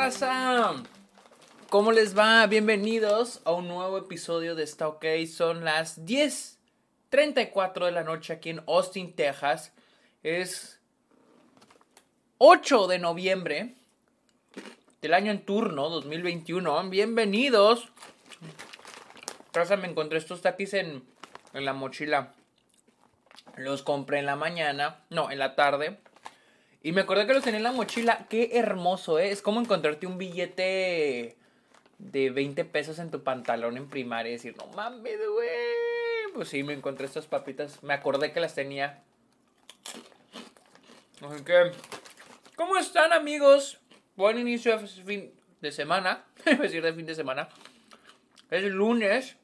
raza? ¿Cómo les va? Bienvenidos a un nuevo episodio de Está. Son las 10.34 de la noche aquí en Austin, Texas. Es 8 de noviembre del año en turno 2021. Bienvenidos. Raza, me encontré estos taquis en, en la mochila. Los compré en la mañana, no, en la tarde. Y me acordé que los tenía en la mochila. Qué hermoso, ¿eh? Es como encontrarte un billete de 20 pesos en tu pantalón en primaria y decir, no mames, güey. Pues sí, me encontré estas papitas. Me acordé que las tenía. Así que, ¿cómo están, amigos? Buen inicio de fin de semana. Es decir, de fin de semana. Es lunes.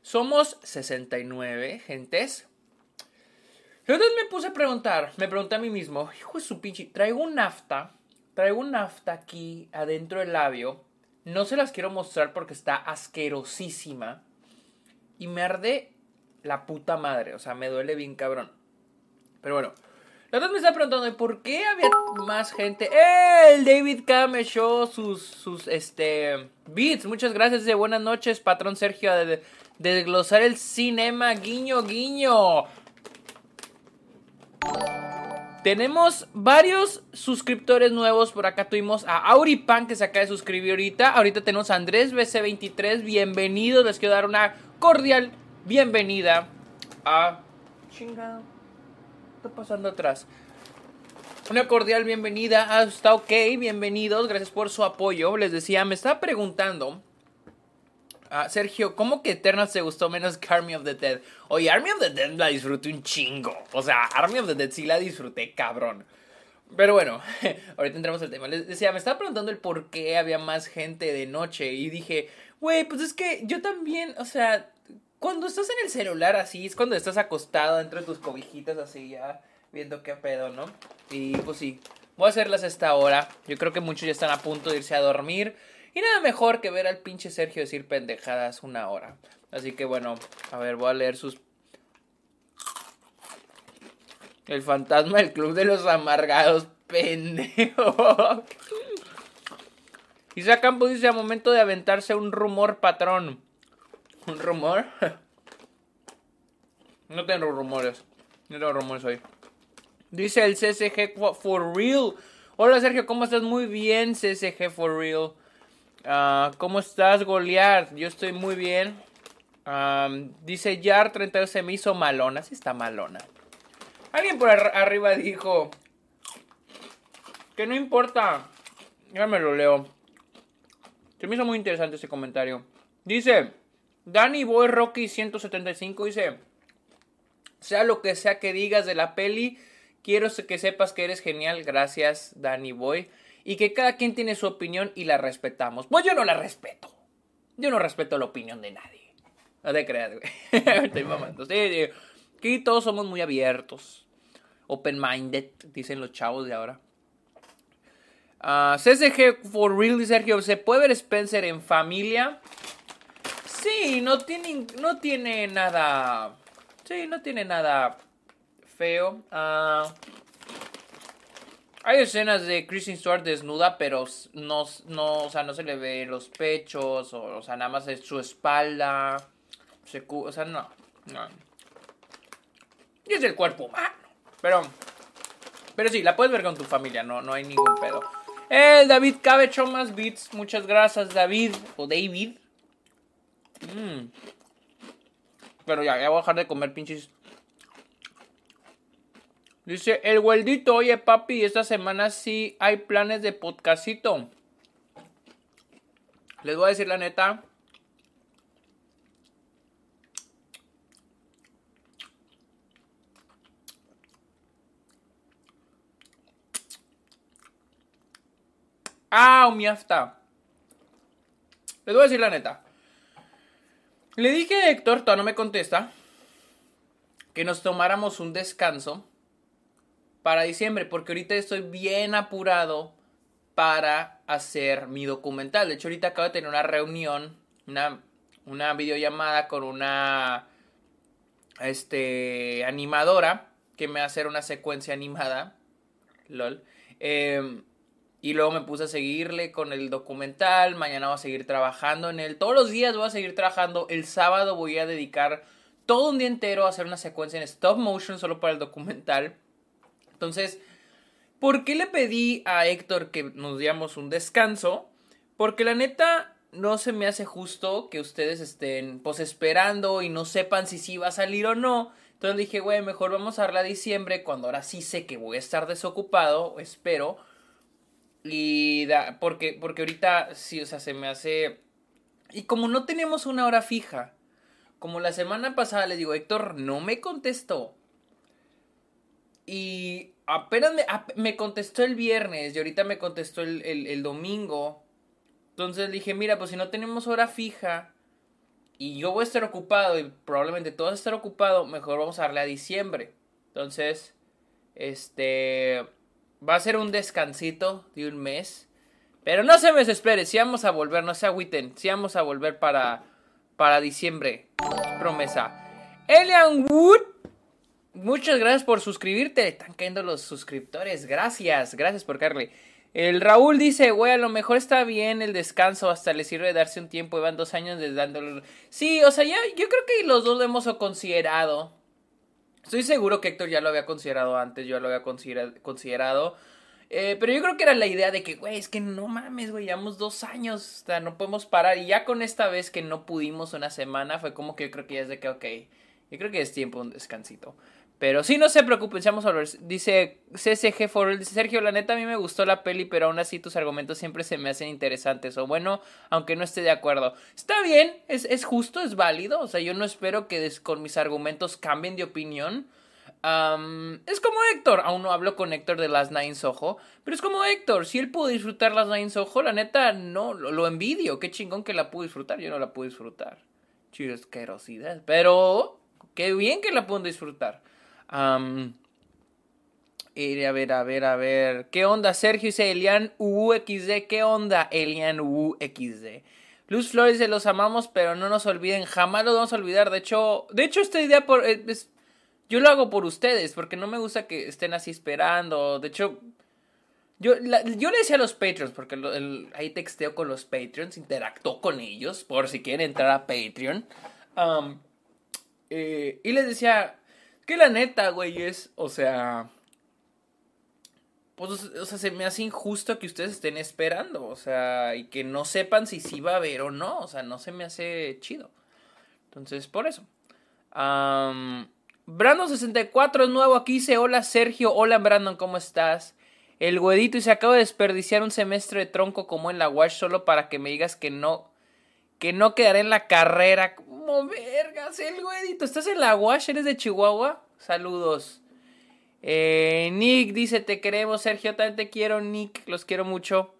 Somos 69 gentes. Entonces me puse a preguntar, me pregunté a mí mismo, hijo de su pinche, traigo un nafta, traigo un nafta aquí adentro del labio, no se las quiero mostrar porque está asquerosísima y me arde la puta madre, o sea, me duele bien cabrón. Pero bueno, entonces me está preguntando, ¿por qué había más gente? ¡Eh! El David K me echó sus, sus, este, beats. Muchas gracias de buenas noches, patrón Sergio, de, de desglosar el cinema, guiño, guiño. Tenemos varios suscriptores nuevos. Por acá tuvimos a Auripan que se acaba de suscribir ahorita. Ahorita tenemos a Andrés BC23. Bienvenidos. Les quiero dar una cordial bienvenida a. Chingado. ¿Qué está pasando atrás? Una cordial bienvenida a Está OK. Bienvenidos. Gracias por su apoyo. Les decía, me estaba preguntando Ah, Sergio, ¿cómo que Eternals te gustó menos que Army of the Dead? Oye, Army of the Dead la disfruté un chingo. O sea, Army of the Dead sí la disfruté, cabrón. Pero bueno, ahorita entramos al tema. Les decía, me estaba preguntando el por qué había más gente de noche. Y dije, güey, pues es que yo también, o sea, cuando estás en el celular así, es cuando estás acostado entre tus cobijitas así ya, viendo qué pedo, ¿no? Y pues sí, voy a hacerlas a esta hora. Yo creo que muchos ya están a punto de irse a dormir. Y nada mejor que ver al pinche Sergio decir pendejadas una hora. Así que bueno, a ver, voy a leer sus... El fantasma del club de los amargados, pendejo. Isaac Campos dice a momento de aventarse un rumor patrón. ¿Un rumor? No tengo rumores. No tengo rumores hoy. Dice el CSG for real. Hola Sergio, ¿cómo estás? Muy bien, CSG for real. Uh, ¿Cómo estás, Goliath? Yo estoy muy bien. Um, dice Yar 32 se me hizo malona. Sí está malona. Alguien por ar arriba dijo que no importa. Ya me lo leo. Se me hizo muy interesante ese comentario. Dice Danny Boy Rocky 175 dice sea lo que sea que digas de la peli, quiero que sepas que eres genial. Gracias, Danny Boy y que cada quien tiene su opinión y la respetamos. Pues yo no la respeto. Yo no respeto la opinión de nadie. No te creas, güey. Estoy mamando. Sí, sí. Aquí todos somos muy abiertos. Open-minded, dicen los chavos de ahora. Uh, CSG for real, Sergio. ¿Se puede ver Spencer en familia? Sí, no tiene, no tiene nada. Sí, no tiene nada feo. Uh, hay escenas de Kristen Stewart desnuda, pero no, no, o sea, no se le ve los pechos, o, o sea, nada más es su espalda. Se, o sea, no, no. Y es el cuerpo humano. Pero, pero sí, la puedes ver con tu familia, no, no hay ningún pedo. El David Cabe echó más beats. Muchas gracias, David. O David. Mm. Pero ya, ya voy a dejar de comer pinches Dice, el güeldito, oye papi, esta semana sí hay planes de podcastito. Les voy a decir la neta. Ah, mi afta. Les voy a decir la neta. Le dije a Héctor, todavía no me contesta, que nos tomáramos un descanso para diciembre, porque ahorita estoy bien apurado para hacer mi documental. De hecho, ahorita acabo de tener una reunión, una, una videollamada con una este, animadora que me va a hacer una secuencia animada. LOL. Em, y luego me puse a seguirle con el documental. Mañana voy a seguir trabajando en él. Todos los días voy a seguir trabajando. El sábado voy a dedicar todo un día entero a hacer una secuencia en stop motion solo para el documental. Entonces, ¿por qué le pedí a Héctor que nos diéramos un descanso? Porque la neta no se me hace justo que ustedes estén pues esperando y no sepan si sí va a salir o no. Entonces dije, güey, mejor vamos a darla a diciembre cuando ahora sí sé que voy a estar desocupado, espero. Y da, porque, porque ahorita sí, o sea, se me hace... Y como no tenemos una hora fija, como la semana pasada les digo, Héctor no me contestó. Y apenas me, contestó el viernes y ahorita me contestó el, el domingo. Entonces dije, mira, pues si no tenemos hora fija y yo voy a estar ocupado y probablemente todos a estar mejor vamos a darle a diciembre. Entonces, este va a ser un descansito de un mes. Pero no se me desespere, si vamos a volver, no se agüiten, si vamos a volver para, para diciembre. Promesa. Elian Wood, muchas gracias por suscribirte. Están cayendo los suscriptores. Gracias, gracias por Carly. El Raúl dice, güey, a lo mejor está bien el descanso, hasta le sirve darse un tiempo, y van dos años desde dándole... Sí, o sea, ya, yo creo que los dos lo hemos considerado. Estoy seguro que Héctor ya lo había considerado antes, yo lo había considerado. Eh, pero yo creo que era la idea de que, güey, es que no mames, güey, llevamos dos años, o sea, no podemos parar. Y ya con esta vez que no pudimos una semana, fue como que yo creo que ya es de que, ok, yo creo que es tiempo un descansito. Pero sí, no se preocupen, a ver. Dice CCG for dice Sergio, la neta a mí me gustó la peli, pero aún así tus argumentos siempre se me hacen interesantes. O bueno, aunque no esté de acuerdo. Está bien, es, es justo, es válido. O sea, yo no espero que con mis argumentos cambien de opinión. es como Héctor, aún no hablo con Héctor de las Nine Ojo, pero es como Héctor, si él pudo disfrutar las Nine Ojo, la neta no, lo, envidio, qué chingón que la pudo disfrutar, yo no la pude disfrutar. Chido asquerosidad, pero qué bien que la pudo disfrutar. Um, a ver, a ver, a ver. ¿Qué onda, Sergio? Dice Elian UXD. ¿Qué onda, Elian UXD? Luz Flores, se los amamos, pero no nos olviden. Jamás los vamos a olvidar. De hecho, de hecho esta idea por, eh, yo lo hago por ustedes, porque no me gusta que estén así esperando. De hecho, yo, yo le decía a los Patreons, porque ahí texteo con los Patreons, interactúo con ellos, por si quieren entrar a Patreon. Eh, y les decía, que la neta, güey, es, o sea... Pues, o sea, se me hace injusto que ustedes estén esperando, o sea, y que no sepan si sí va a haber o no, o sea, no se me hace chido. Entonces, por eso. Brandon64 es nuevo aquí, dice, hola Sergio, hola Brandon, ¿cómo estás? El güedito y se acaba de desperdiciar un semestre de tronco como en la Wash solo para que me digas que no, que no quedaré en la carrera. Como vergas, el güeyito. ¿Estás en la Wash? ¿Eres de Chihuahua? Saludos. Eh, Nick dice: Te queremos, Sergio. También te quiero, Nick. Los quiero mucho.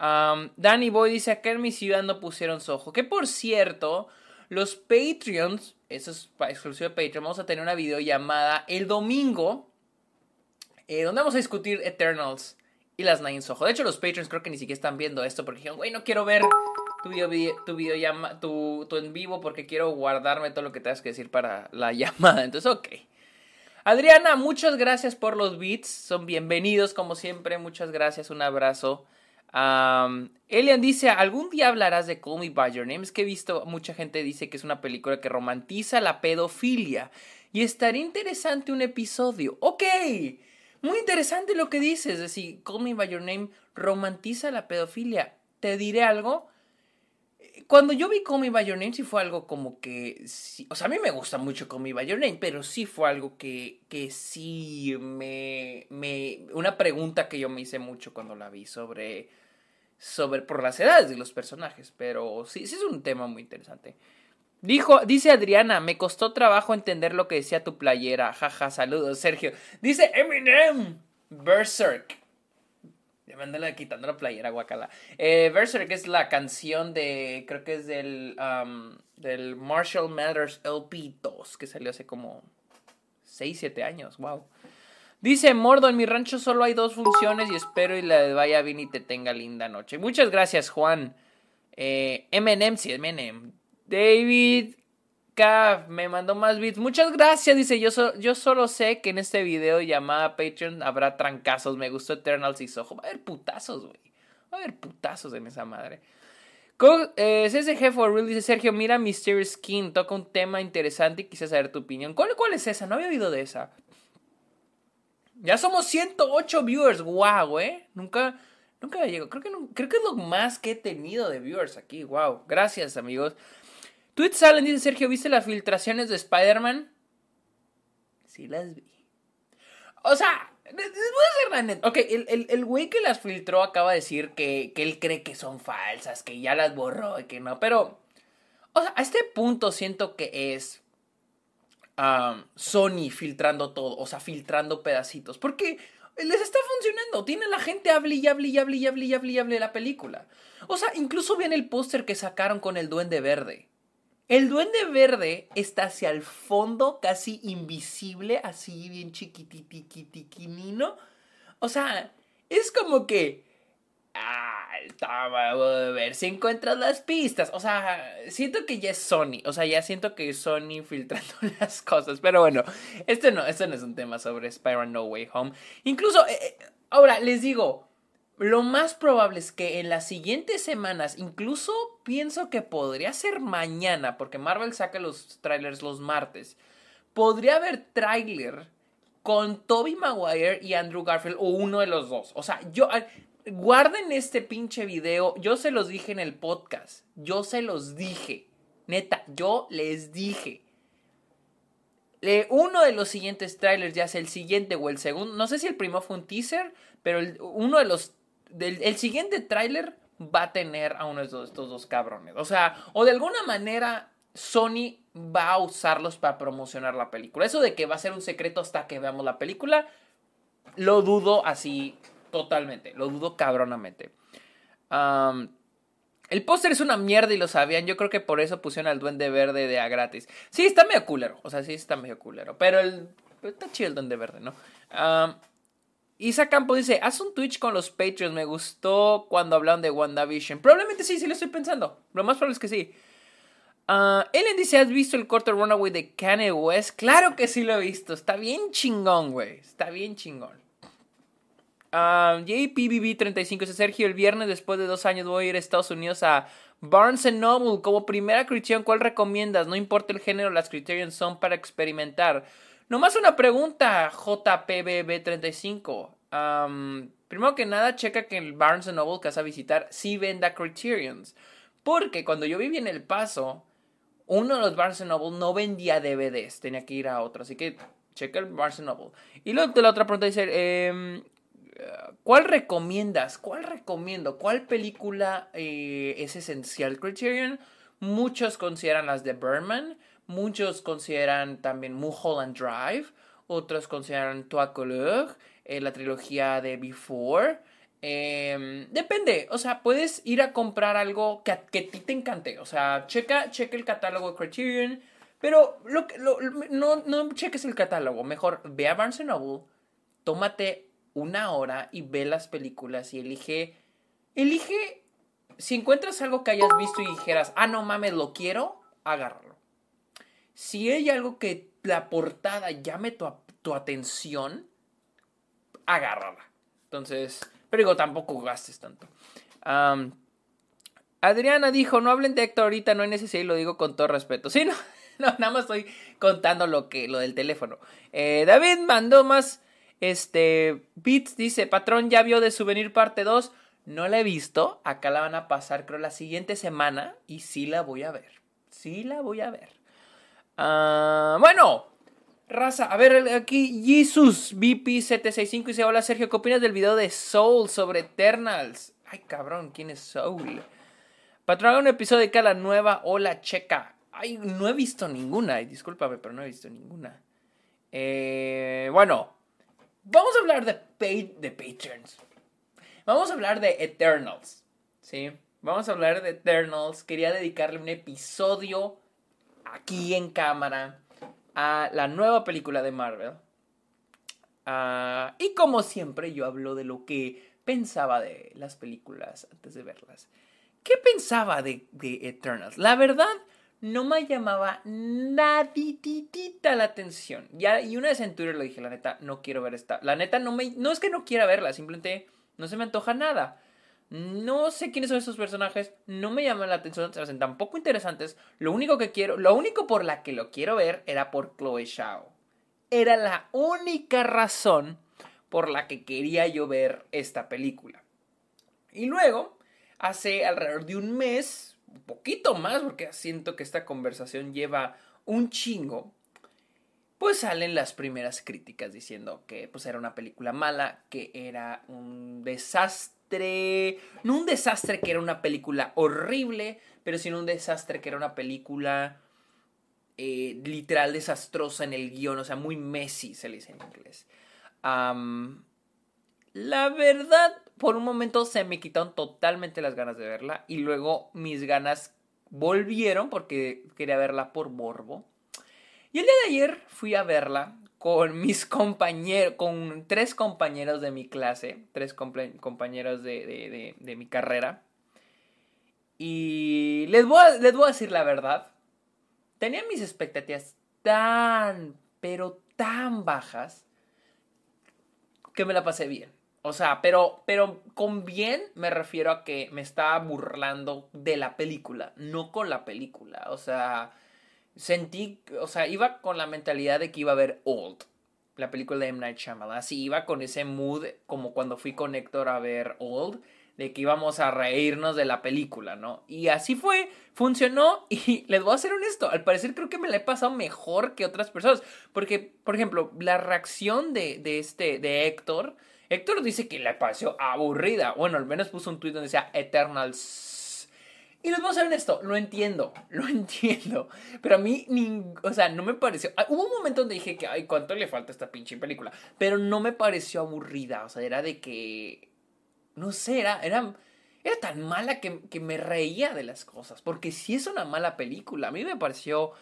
Danny Boy dice: Acá en mi ciudad no pusieron sojo. Que por cierto, los Patreons, eso es exclusivo de Patreon, vamos a tener una videollamada el domingo. Eh, donde vamos a discutir Eternals y las Nine Soho. De hecho, los Patreons creo que ni siquiera están viendo esto porque dijeron, güey, no quiero ver tu video, tu, tu, tu en vivo porque quiero guardarme todo lo que tengas que decir para la llamada. Entonces, ok. Adriana, muchas gracias por los beats. Son bienvenidos como siempre. Muchas gracias. Un abrazo. Elian dice, ¿algún día hablarás de Call Me By Your Name? Es que he visto mucha gente dice que es una película que romantiza la pedofilia. Y estaría interesante un episodio. Ok. Muy interesante lo que dices. Es decir, Call Me By Your Name romantiza la pedofilia. Te diré algo cuando yo vi Call Me By Your Name sí fue algo como que, o sea, a mí me gusta mucho Call Me By Your Name, pero sí fue algo que, que sí me, me, una pregunta que yo me hice mucho cuando la vi sobre, sobre, por las edades de los personajes, pero sí, sí es un tema muy interesante. Dijo, dice Adriana, me costó trabajo entender lo que decía tu playera, jaja, saludos, Sergio. Dice Eminem, Berserk. Mándale quitando la playera, guacala. Eh, Berserk es la canción de. Creo que es del. del Marshall Mathers LP 2, que salió hace como 6, 7 años. Wow. Dice Mordo, en mi rancho solo hay dos funciones y espero y le vaya bien y te tenga linda noche. Muchas gracias, Juan. Eh, sí, Eminem. David Cav me mandó más bits. Muchas gracias. Dice, yo, solo sé que en este video llamada Patreon habrá trancazos. Me gustó Eternals y Soho. Va a haber putazos, güey. Va a haber putazos en esa madre. Eh, CSG for Real dice Sergio, mira Mysterious Skin, toca un tema interesante y quise saber tu opinión. ¿Cuál, ¿Cuál es esa? No había oído de esa. Ya somos 108 viewers, wow, eh. Nunca, nunca llegado. Creo que, creo que es lo más que he tenido de viewers aquí, wow. Gracias, amigos. Tweet Salen dice Sergio, ¿viste las filtraciones de Spider-Man? Sí las vi. O sea, Ok, el, el, güey que las filtró acaba de decir que, él cree que son falsas, que ya las borró y que no, pero... O sea, a este punto siento que es Sony filtrando todo, o sea, filtrando pedacitos, porque les está funcionando. Tiene la gente hable y hable y hable y hable y hable y hable la película. O sea, incluso viene el póster que sacaron con el Duende Verde. El duende verde está hacia el fondo, casi invisible, así bien chiquititiquitiquinino. O sea, es como que... Ah, a ver si encuentras las pistas. O sea, siento que ya es Sony. O sea, ya siento que es Sony filtrando las cosas. Pero bueno, este no, este no es un tema sobre Spider-Man No Way Home. Incluso, eh, eh, ahora les digo, lo más probable es que en las siguientes semanas, incluso pienso que podría ser mañana, porque Marvel saca los trailers los martes, podría haber trailer con Toby Maguire y Andrew Garfield o uno de los dos. O sea, yo guarden este pinche video, yo se los dije en el podcast, yo se los dije. Neta, yo les dije. uno de los siguientes trailers, ya sea el siguiente o el segundo, no sé si el primero fue un teaser, pero uno de los el siguiente tráiler va a tener a uno de estos, dos cabrones. O sea, o de alguna manera Sony va a usarlos para promocionar la película. Eso de que va a ser un secreto hasta que veamos la película, lo dudo así totalmente. Lo dudo cabronamente. el póster es una mierda y lo sabían. Yo creo que por eso pusieron al Duende Verde de a gratis. Sí, está medio culero. O sea, sí está medio culero. Pero el. Está chido el Duende Verde, ¿no? Isa Campo dice, haz un Twitch con los Patreons, me gustó cuando hablaron de WandaVision. Probablemente sí, sí lo estoy pensando. Lo más probable es que sí. Uh, Ellen dice, ¿has visto el corto Runaway de Kanye West? Claro que sí lo he visto. Está bien chingón, güey. Está bien chingón. Uh, JPBB35 dice, Sergio, el viernes después de dos años voy a ir a Estados Unidos a Barnes Noble. Como primera criterion, ¿cuál recomiendas? No importa el género, las criterions son para experimentar. Nomás una pregunta, JPBB35. primero que nada, checa que el Barnes Noble que vas a visitar sí venda Criterions. Porque cuando yo viví en El Paso, uno de los Barnes Noble no vendía DVDs, tenía que ir a otro. Así que checa el Barnes Noble. Y luego la otra pregunta dice, em, ¿cuál recomiendas? ¿Cuál recomiendo? ¿Cuál película eh, es esencial Criterion? Muchos consideran las de Berman. Muchos consideran también Mulholland Drive, otros consideran Toi Couleur, eh, la trilogía de Before. Em, depende, o sea, puedes ir a comprar algo que a, que ti te encante. O sea, checa, checa el catálogo de Criterion. Pero lo, no, no cheques el catálogo. Mejor ve a Barnes Noble, tómate una hora y ve las películas y elige. Elige. Si encuentras algo que hayas visto y dijeras, ah, no mames, lo quiero, agárralo. Si hay algo que la portada llame tu, atención, agárrala. Entonces, pero digo, tampoco gastes tanto. Adriana dijo, no hablen de Héctor ahorita, no hay necesidad y lo digo con todo respeto. Sí, no, no nada más estoy contando lo, que, lo del teléfono. Eh, David mandó más, este, Beats dice, patrón, ¿ya vio de Souvenir parte 2? No la he visto, acá la van a pasar creo la siguiente semana y sí la voy a ver. Sí la voy a ver. Ah, bueno, raza, a ver, aquí Jesus BP765 dice: Hola Sergio, ¿qué opinas del video de Soul sobre Eternals? Ay, cabrón, ¿quién es Soul? Patrón, un episodio de cada nueva Hola Checa. Ay, no he visto ninguna, discúlpame, pero no he visto ninguna. Eh, bueno, vamos a hablar de, de Patrons. Vamos a hablar de Eternals, ¿sí? Vamos a hablar de Eternals. Quería dedicarle un episodio aquí en cámara a la nueva película de Marvel. Ah, y como siempre, yo hablo de lo que pensaba de las películas antes de verlas. ¿Qué pensaba de, Eternals? La verdad, no me llamaba nadititita la atención. Ya, y una vez en Twitter le dije, la neta, no quiero ver esta. La neta, no me. No es que no quiera verla, simplemente no se me antoja nada. No sé quiénes son esos personajes, no me llaman la atención, se hacen tan poco interesantes. Lo único que quiero, lo único por la que lo quiero ver era por Chloe Shao. Era la única razón por la que quería yo ver esta película. Y luego, hace alrededor de un mes, un poquito más, porque siento que esta conversación lleva un chingo, pues salen las primeras críticas diciendo que pues era una película mala, que era un desastre, no un desastre que era una película horrible, pero sino un desastre que era una película eh, literal desastrosa en el guion, o sea, muy messy se le dice en inglés. la verdad, por un momento se me quitaron totalmente las ganas de verla y luego mis ganas volvieron porque quería verla por morbo. Y el día de ayer fui a verla con mis compañeros, con tres compañeros de mi clase, tres compañeros de, mi carrera. Y les voy, a, les voy a decir la verdad. Tenía mis expectativas tan, pero tan bajas que me la pasé bien. O sea, pero, pero con bien me refiero a que me estaba burlando de la película, no con la película. O sea, sentí, o sea, iba con la mentalidad de que iba a ver Old, la película de M. Night Shyamalan. Así iba con ese mood como cuando fui con Héctor a ver Old, de que íbamos a reírnos de la película, ¿no? Y así fue, funcionó y les voy a ser honesto, al parecer creo que me la he pasado mejor que otras personas, porque, por ejemplo, la reacción de, de este, de Héctor, Héctor dice que le pareció aburrida, bueno, al menos puso un tweet donde decía Eternals y les vamos a ver esto, lo entiendo, lo entiendo. Pero a mí, o sea, no me pareció. Ah, hubo un momento donde dije que, ay, ¿cuánto le falta esta pinche película? Pero no me pareció aburrida, o sea, era de que. No sé, era, era, era tan mala que, que me reía de las cosas. Porque si es una mala película, a mí me pareció.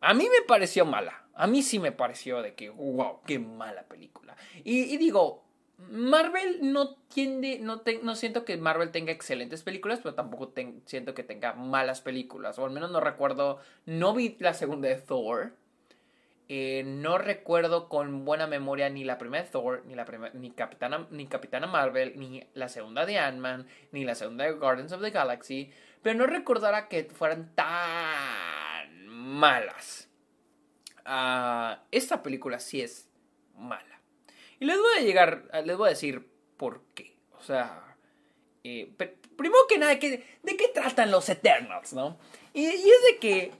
A mí me pareció mala. A mí sí me pareció de que, wow, qué mala película. Y digo, Marvel no tiende, no, no siento que Marvel tenga excelentes películas, pero tampoco siento que tenga malas películas. O al menos no recuerdo, no vi la segunda de Thor. Eh, no recuerdo con buena memoria ni la primera de Thor, ni la primera, ni Capitana, ni Capitana Marvel, ni la segunda de Ant-Man, ni la segunda de Guardians of the Galaxy. Pero no recordara que fueran tan malas. Ah, esta película sí es mala. Y les voy a llegar, les voy a decir por qué. O sea, eh, primero que nada, ¿de qué tratan los Eternals, no? Y, es de que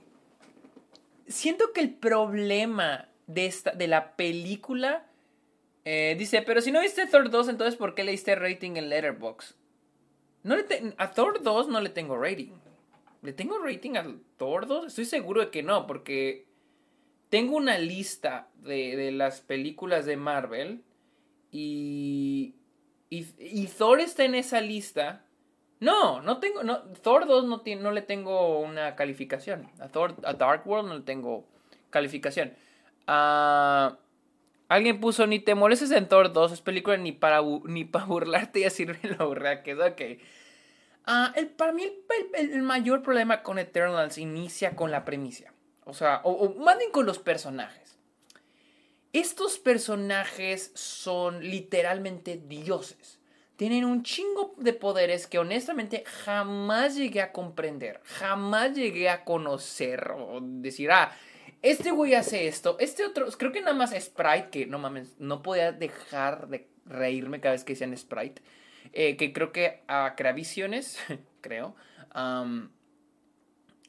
siento que el problema de, esta, de la película... Eh, dice, pero si no viste Thor 2, entonces ¿por qué le diste rating en Letterboxd? No a Thor 2 no le tengo rating. ¿Le tengo rating a Thor 2? Estoy seguro de que no, porque tengo una lista de, de las películas de Marvel y, y, Thor está en esa lista. No, no tengo. No, Thor 2 no, no le tengo una calificación. A, Thor, a Dark World no le tengo calificación. Ah, alguien puso: Ni te molestes en Thor 2. Es película ni para, ni para burlarte. Ya sirve lo aburrida que es. Ok. Ah, el, para mí, el, mayor problema con Eternals inicia con la premisa. O sea, o, o bien con los personajes. Estos personajes son literalmente dioses. Tienen un chingo de poderes que honestamente jamás llegué a comprender, jamás llegué a conocer o decir, ah, este güey hace esto, este otro, creo que nada más Sprite, que no mames, no podía dejar de reírme cada vez que decían Sprite, eh, que creo que a Cravisiones, creo,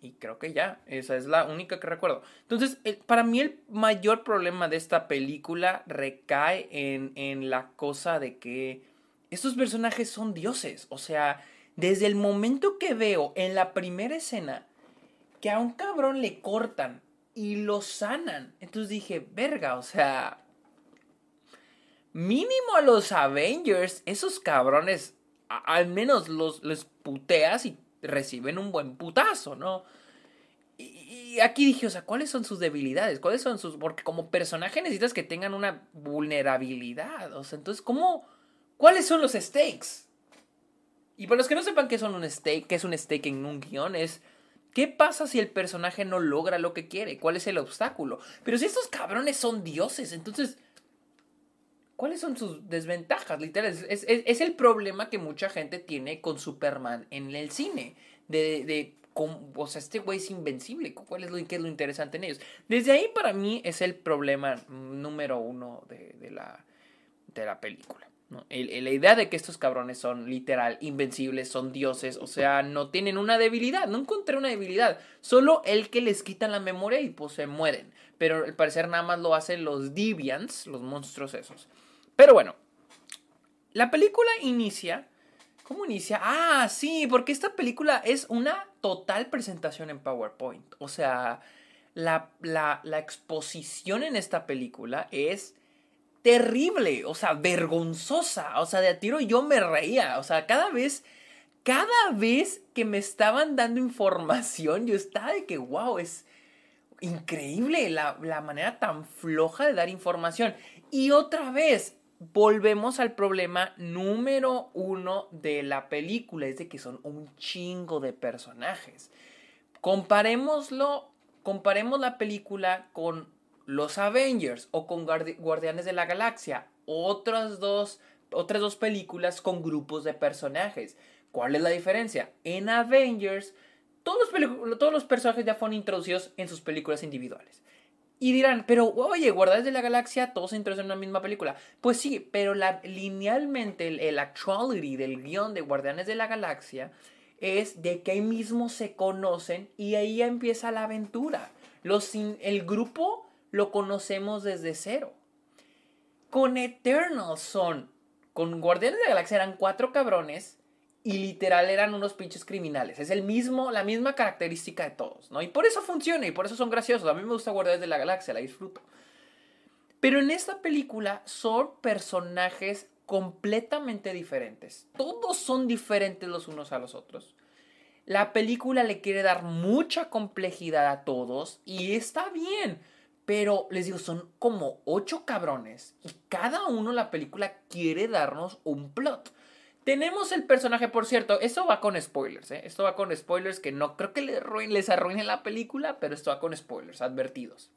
y creo que ya, esa es la única que recuerdo. Entonces, para mí el mayor problema de esta película recae en, en la cosa de que estos personajes son dioses. O sea, desde el momento que veo en la primera escena que a un cabrón le cortan y lo sanan. Entonces dije, verga, o sea, mínimo a los Avengers, esos cabrones, al menos los, los puteas y reciben un buen putazo, ¿no? Y, aquí dije, o sea, ¿cuáles son sus debilidades? ¿Cuáles son sus...? Porque como personaje necesitas que tengan una vulnerabilidad. O sea, entonces, ¿cómo...? ¿Cuáles son los stakes? Y para los que no sepan qué son un stake, qué es un stake en un guion, es ¿Qué pasa si el personaje no logra lo que quiere? ¿Cuál es el obstáculo? Pero si estos cabrones son dioses, entonces, ¿cuáles son sus desventajas? Literal, es, el problema que mucha gente tiene con Superman en el cine. De, de o sea, este güey es invencible. ¿Cuál es lo, qué es lo interesante en ellos? Desde ahí para mí es el problema número uno de, de la, de la película. la idea de que estos cabrones son literal invencibles, son dioses, o sea, no tienen una debilidad, no encontré una debilidad, solo el que les quitan la memoria y pues se mueren, pero al parecer nada más lo hacen los deviants, los monstruos esos. Pero bueno, la película inicia. ¿Cómo inicia? Ah, sí, porque esta película es una total presentación en PowerPoint. O sea, la, la, exposición en esta película es terrible, o sea, vergonzosa. O sea, de a tiro yo me reía. O sea, cada vez, cada vez que me estaban dando información, yo estaba de que, wow, es increíble la, la manera tan floja de dar información. Y otra vez, volvemos al problema número uno de la película, es de que son un chingo de personajes. Comparemos la película con los Avengers o con Guardianes de la Galaxia, otras dos, otras dos películas con grupos de personajes. ¿Cuál es la diferencia? En Avengers, todos los, todos los personajes ya fueron introducidos en sus películas individuales. Y dirán, pero oye, Guardianes de la Galaxia, todos se introducen en una misma película. Pues sí, pero linealmente el, el actuality del guion de Guardianes de la Galaxia es de que ahí mismo se conocen y ahí empieza la aventura. Los, el grupo lo conocemos desde cero. Con Eternals son, con Guardianes de la Galaxia eran cuatro cabrones y literal eran unos pinches criminales. Es el mismo, la misma característica de todos, ¿no? Y por eso funciona y por eso son graciosos. A mí me gusta Guardianes de la Galaxia, la disfruto. Pero en esta película son personajes completamente diferentes. Todos son diferentes los unos a los otros. La película le quiere dar mucha complejidad a todos y está bien. Pero les digo, son como ocho cabrones y cada uno la película quiere darnos un plot. Tenemos el personaje, por cierto, esto va con spoilers, ¿eh? Esto va con spoilers que no creo que les, arruinen, arruine la película, pero esto va con spoilers, advertidos.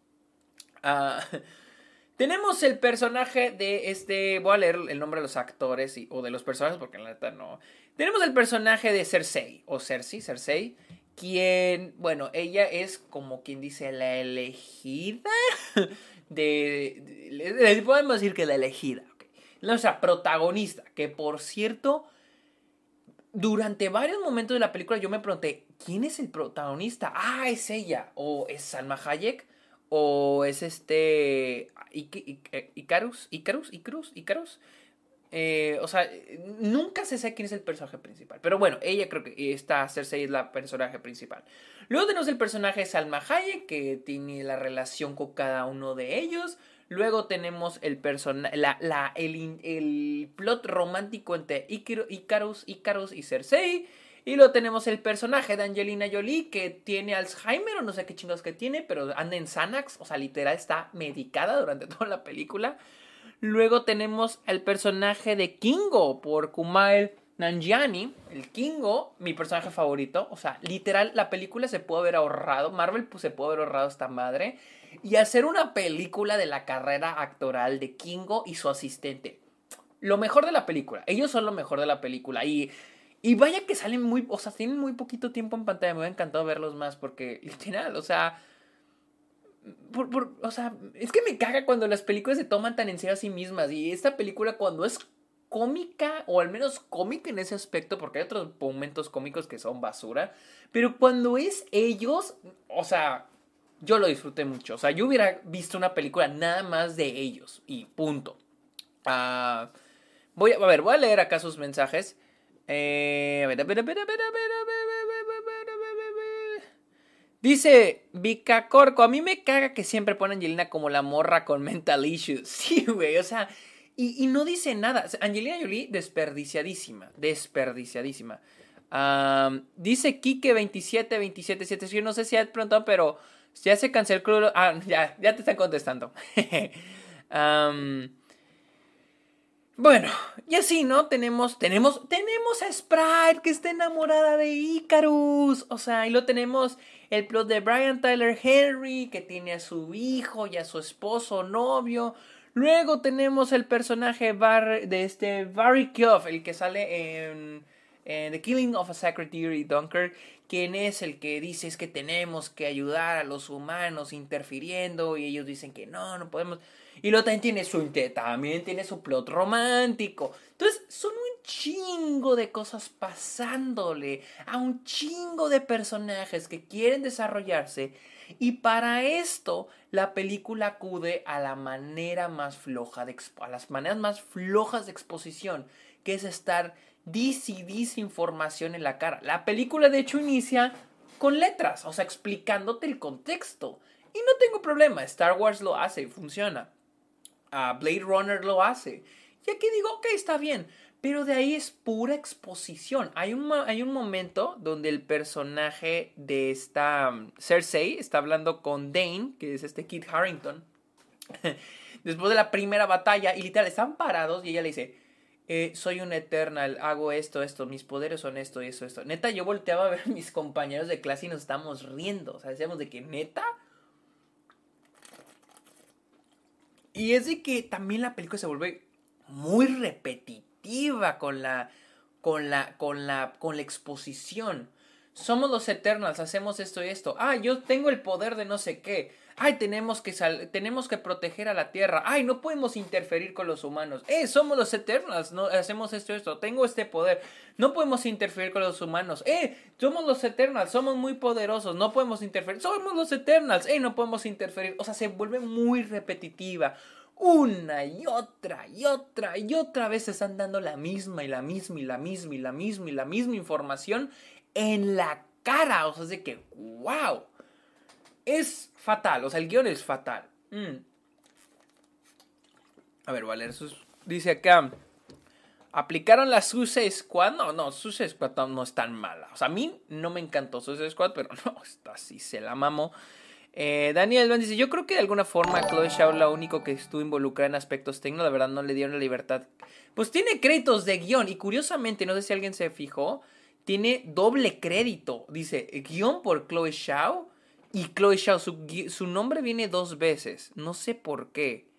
Ah, tenemos el personaje de este, voy a leer el nombre de los actores o de los personajes porque en la neta no. Tenemos el personaje de Cersei, o Cersei, Cersei, quien, bueno, ella es como quien dice la elegida de, les podemos decir que la elegida, nuestra protagonista, que por cierto, durante varios momentos de la película yo me pregunté, ¿quién es el protagonista? Ah, es ella, o es Salma Hayek, o es este Icarus, Icarus, Icarus, Icarus. Eh, o sea, nunca se sabe quién es el personaje principal. Pero bueno, ella creo que está, Cersei es la personaje principal. Luego tenemos el personaje Salma Hayek, que tiene la relación con cada uno de ellos. Luego tenemos el, la, la, el, el, plot romántico entre Icarus, Icarus y Cersei. Y luego tenemos el personaje de Angelina Jolie que tiene Alzheimer o no sé qué chingados que tiene, pero anda en Xanax, o sea, literal está medicada durante toda la película. Luego tenemos el personaje de Kingo por Kumail Nanjiani, el Kingo, mi personaje favorito. O sea, literal, la película se puede haber ahorrado, Marvel pues, se puede haber ahorrado esta madre y hacer una película de la carrera actoral de Kingo y su asistente. Lo mejor de la película. Ellos son lo mejor de la película. Y, y vaya que salen muy. O sea, tienen muy poquito tiempo en pantalla. Me hubiera encantado verlos más porque, literal, o sea. o sea, es que me caga cuando las películas se toman tan en serio a sí mismas. Y esta película, cuando es cómica, o al menos cómica en ese aspecto, porque hay otros momentos cómicos que son basura. Pero cuando es ellos, o sea, yo lo disfruté mucho. O sea, yo hubiera visto una película nada más de ellos y punto. voy a, a ver, voy a leer acá sus mensajes. Dice Vika Corco, a mí me caga que siempre ponen Angelina como la morra con mental issues. Sí, güey, o sea, y, no dice nada. Angelina Jolie, desperdiciadísima, desperdiciadísima. dice Kike27277, yo no sé si has preguntado, pero ya se canceló. Ah, ya, ya te están contestando. Bueno, y así, ¿no? Tenemos, tenemos, tenemos a Sprite que está enamorada de Icarus. O sea, y lo tenemos el plot de Brian Tyler Henry que tiene a su hijo y a su esposo, novio. Luego tenemos el personaje de este Barry Kuff, el que sale en, en, The Killing of a Secretary Dunker, quien es el que dice es que tenemos que ayudar a los humanos interfiriendo y ellos dicen que no, no podemos. Y luego también tiene su también tiene su plot romántico. Entonces, son un chingo de cosas pasándole a un chingo de personajes que quieren desarrollarse. Y para esto, la película acude a la manera más floja de a las maneras más flojas de exposición, que es estar dice y información en la cara. La película, de hecho, inicia con letras, o sea, explicándote el contexto. Y no tengo problema, Star Wars lo hace, funciona. Blade Runner lo hace. Y aquí digo, ok, está bien. Pero de ahí es pura exposición. Hay un, hay un momento donde el personaje de esta um, Cersei está hablando con Dane, que es este Kit Harrington, después de la primera batalla, y literal están parados y ella le dice, eh, soy un Eternal, hago esto, esto, mis poderes son esto y eso, esto. Neta, yo volteaba a ver a mis compañeros de clase y nos estábamos riendo. O sea, decíamos de que neta, Y es de que también la película se vuelve muy repetitiva con la, con la, con la, con la exposición. Somos los Eternals, hacemos esto y esto. Ah, yo tengo el poder de no sé qué. Ay, tenemos que, tenemos que proteger a la Tierra. Ay, no podemos interferir con los humanos. Eh, somos los Eternals, no, hacemos esto y esto. Tengo este poder. No podemos interferir con los humanos. Eh, somos los Eternals, somos muy poderosos. No podemos interferir. Somos los Eternals. Eh, no podemos interferir. O sea, se vuelve muy repetitiva. Una y otra y otra y otra vez están dando la misma y la misma y la misma y la misma y la misma información en la cara. O sea, es de que, wow. Es fatal. O sea, el guion es fatal. Mm. A ver, Valer, dice acá. ¿Aplicaron la Suicide Squad? No, no, Suicide Squad no es tan mala. O sea, a mí no me encantó Suicide Squad, pero no, esta sí se la mamo. Eh, Daniel Van dice, yo creo que de alguna forma Chloe Shaw lo único que estuvo involucrada en aspectos técnicos, la verdad no le dieron la libertad. Pues tiene créditos de guion y curiosamente, no sé si alguien se fijó, tiene doble crédito. Dice, guion por Chloe Shaw y Chloe Shaw, su, nombre viene dos veces, no sé por qué.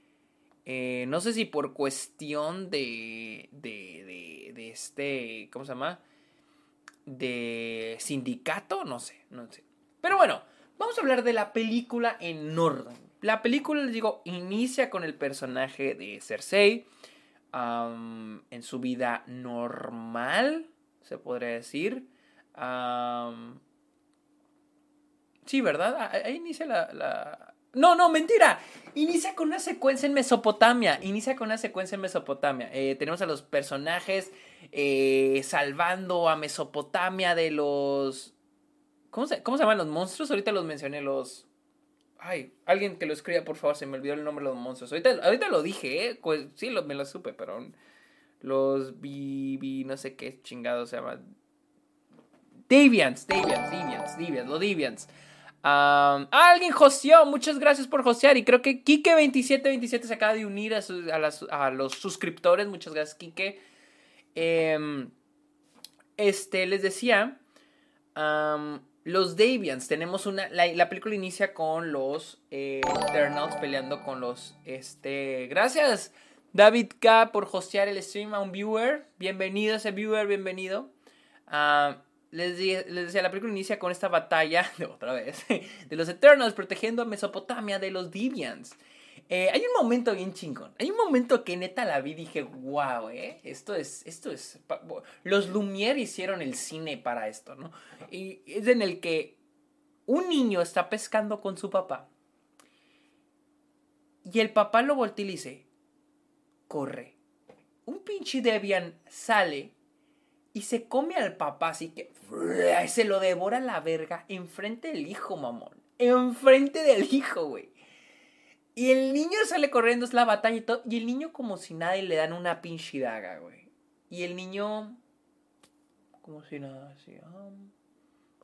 Eh, no sé si por cuestión de, de, de, de este, ¿cómo se llama? De sindicato, no sé, no sé. Pero bueno, Vamos a hablar de la película en orden. La película, les digo, inicia con el personaje de Cersei en su vida normal, se podría decir. sí, ¿verdad? Ahí inicia la, No, no, mentira. Inicia con una secuencia en Mesopotamia. Inicia con una secuencia en Mesopotamia. Eh, tenemos a los personajes eh, salvando a Mesopotamia de los ¿Cómo se, ¿Cómo se llaman los monstruos? Ahorita los mencioné, los... Ay, alguien que lo escriba, por favor, se me olvidó el nombre de los monstruos. Ahorita, ahorita lo dije, ¿eh? Pues, sí, lo, me lo supe, pero... Los Bibi, no sé qué chingado se llama. Deviants, Deviants, Deviants, Deviants, los Deviants. alguien joseó, muchas gracias por josear. Y creo que Kike2727 se acaba de unir a, a, los suscriptores. Muchas gracias, Kike. Em, este, les decía. Los Davians, tenemos una. La, película inicia con los eh, Eternals peleando con los. Este. Gracias, David K, por hostear el stream a un viewer. Bienvenido ese viewer, bienvenido. Ah, les, decía, la película inicia con esta batalla, de otra vez, de los Eternals protegiendo a Mesopotamia de los Deviants. Eh, hay un momento bien chingón. Hay un momento que neta la vi y dije, wow, eh, esto es, esto es. Los Lumière hicieron el cine para esto, ¿no? Y es en el que un niño está pescando con su papá. Y el papá lo voltea y dice, corre. Un pinche Debian sale y se come al papá, así que se lo devora la verga enfrente del hijo, mamón. Enfrente del hijo, güey. Y el niño sale corriendo, es la batalla y todo. Y el niño como si nada y le dan una pinche daga, güey. Y el niño... Como si nada, así. Ah.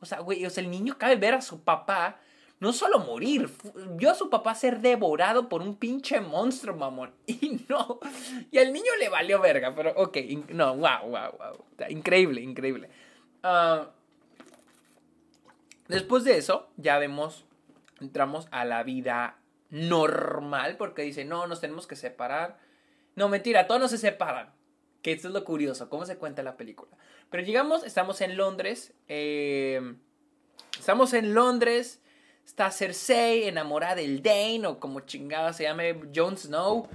O sea, güey, o sea, el niño cabe ver a su papá no solo morir, vio a su papá ser devorado por un pinche monstruo, mamón. Y no, y al niño le valió verga, pero ok, no, wow, wow, wow. Increíble, increíble. Ah, después de eso, ya vemos, entramos a la vida normal, porque dice, no, nos tenemos que separar. No, mentira, todos no se separan. Que esto es lo curioso, cómo se cuenta la película. Pero llegamos, estamos en Londres. Eh, estamos en Londres. Está Cersei enamorada del Dane o como chingada se llame Jon Snow.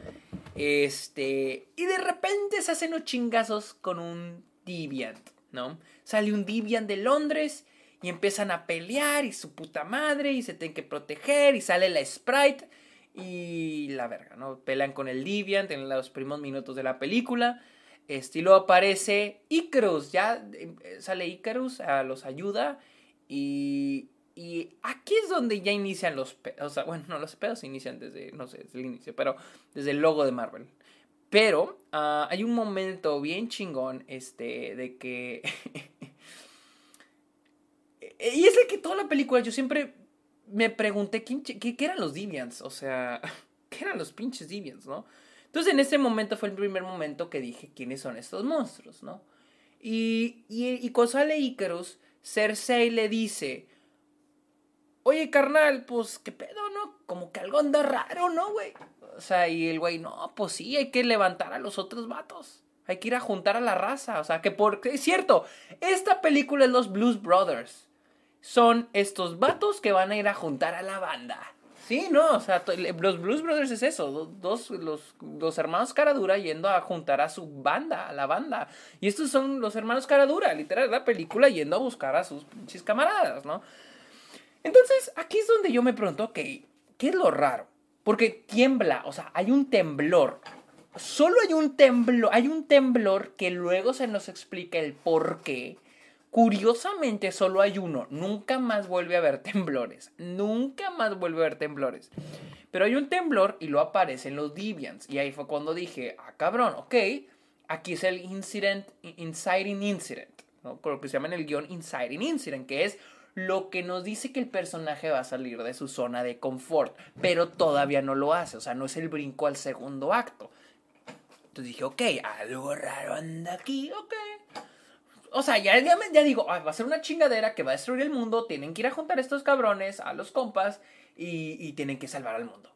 Este, y de repente se hacen los chingazos con un Deviant, ¿no? Sale un Deviant de Londres y empiezan a pelear y su puta madre y se tienen que proteger y sale la Sprite y la verga, ¿no? Pelean con el Deviant en los primeros minutos de la película. Estilo aparece Icarus, ya eh, sale Icarus, los ayuda y, y aquí es donde ya inician los pedos. O sea, bueno, no, los pedos inician desde, no sé, desde el inicio, pero desde el logo de Marvel. Pero ah, hay un momento bien chingón, este, de que... y es el que toda la película yo siempre me pregunté, ¿quién, qué, eran los Deviants? O sea, ¿qué eran los pinches Deviants, no? Entonces en ese momento fue el primer momento que dije, ¿quiénes son estos monstruos, no? Y, y, y cuando sale Icarus, Cersei le dice, oye, carnal, pues, ¿qué pedo, no? Como que algo anda raro, ¿no, güey? O sea, y el güey, no, pues sí, hay que levantar a los otros vatos. Hay que ir a juntar a la raza. O sea, que porque es cierto, esta película es los Blues Brothers. Son estos vatos que van a ir a juntar a la banda. Sí, no, o sea, los Blues Brothers es eso, dos, los, los hermanos Caradura yendo a juntar a su banda, a la banda. Y estos son los hermanos Caradura, literal, la película yendo a buscar a sus pinches camaradas, ¿no? Entonces, aquí es donde yo me pregunto, ok, ¿qué es lo raro? Porque tiembla, o sea, hay un temblor. Solo hay un temblor, hay un temblor que luego se nos explica el por qué. Curiosamente solo hay uno, nunca más vuelve a haber temblores, nunca más vuelve a haber temblores. Pero hay un temblor y lo aparecen los Deviants. Y ahí fue cuando dije, ah cabrón, ok, aquí es el incident, inciting incident, ¿no? Lo que se llama en el guion inciting incident, que es lo que nos dice que el personaje va a salir de su zona de confort, pero todavía no lo hace, o sea, no es el brinco al segundo acto. Entonces dije, ok, algo raro anda aquí, ok. O sea, ya, ya, digo, va a ser una chingadera que va a destruir el mundo, tienen que ir a juntar a estos cabrones, a los compas, y, y tienen que salvar al mundo.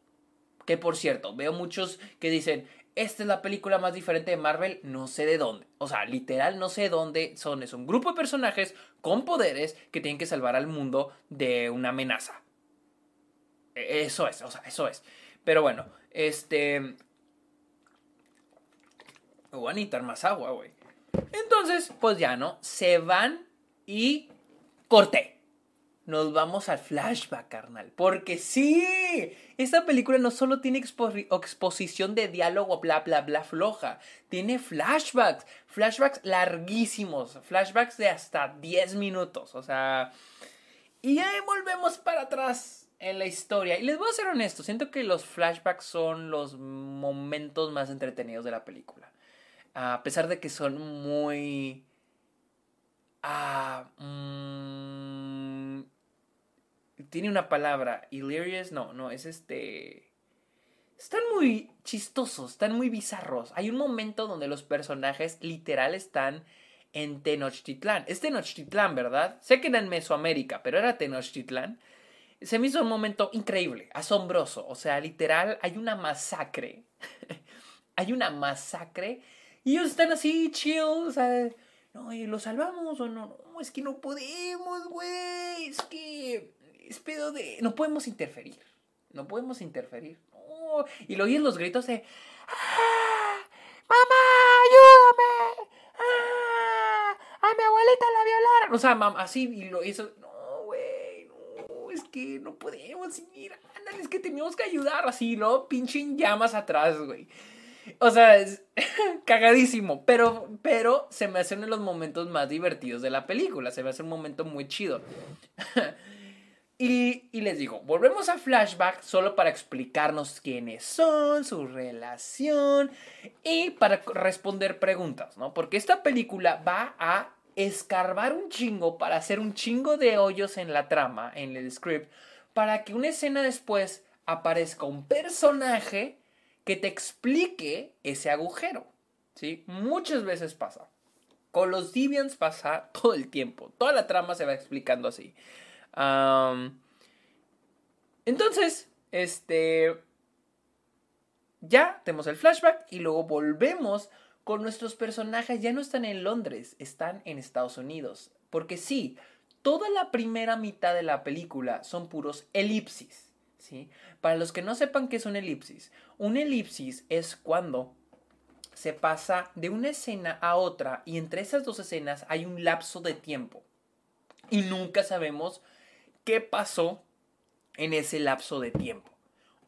Que por cierto, veo muchos que dicen, esta es la película más diferente de Marvel, no sé de dónde. O sea, literal no sé de dónde son. Es un grupo de personajes con poderes que tienen que salvar al mundo de una amenaza. E, eso es, o sea, eso es. Pero bueno, este... Voy a necesitar más agua, güey. Entonces, pues ya no, se van y corté nos vamos al flashback, carnal. Porque sí, esta película no solo tiene exposición de diálogo, bla, bla, bla, floja. Tiene flashbacks, flashbacks larguísimos, flashbacks de hasta 10 minutos. O sea, y ahí volvemos para atrás en la historia. Y les voy a ser honesto, siento que los flashbacks son los momentos más entretenidos de la película. A pesar de que son muy... Ah, mmm, tiene una palabra. Hilarious, no, no, es este. Están muy chistosos, están muy bizarros. Hay un momento donde los personajes literal están en Tenochtitlán. Es Tenochtitlán, ¿verdad? Sé que era en Mesoamérica, pero era Tenochtitlán. Se me hizo un momento increíble, asombroso. O sea, literal, hay una masacre. hay una masacre. Y ellos están así, chill, o sea, no, ¿lo salvamos o no? No, es que no podemos, güey. Es que es pedo de... No podemos interferir. No podemos interferir. Y lo oyen los gritos de... ¡Ah! ¡Mamá, ayúdame! ¡Ah! ¡A mi abuelita la violaron! O sea, mamá, así, y lo hizo... No, güey, no, es que no podemos ir. Ándale, es que tenemos que ayudar. Así, ¿no? Pinche llamas atrás, güey. O sea, es cagadísimo. Pero, pero se me hace uno de los momentos más divertidos de la película. Se me hace un momento muy chido. Y, les digo, volvemos a flashback solo para explicarnos quiénes son, su relación y para responder preguntas, ¿no? Porque esta película va a escarbar un chingo para hacer un chingo de hoyos en la trama, en el script, para que una escena después aparezca un personaje que te explique ese agujero. ¿sí? Muchas veces pasa. Con los Deviants pasa todo el tiempo. Toda la trama se va explicando así. Entonces, este... Ya tenemos el flashback y luego volvemos con nuestros personajes. Ya no están en Londres, están en Estados Unidos. Porque sí, toda la primera mitad de la película son puros elipsis. ¿sí? Para los que no sepan qué es un elipsis, un elipsis es cuando se pasa de una escena a otra y entre esas dos escenas hay un lapso de tiempo. Y nunca sabemos qué pasó en ese lapso de tiempo.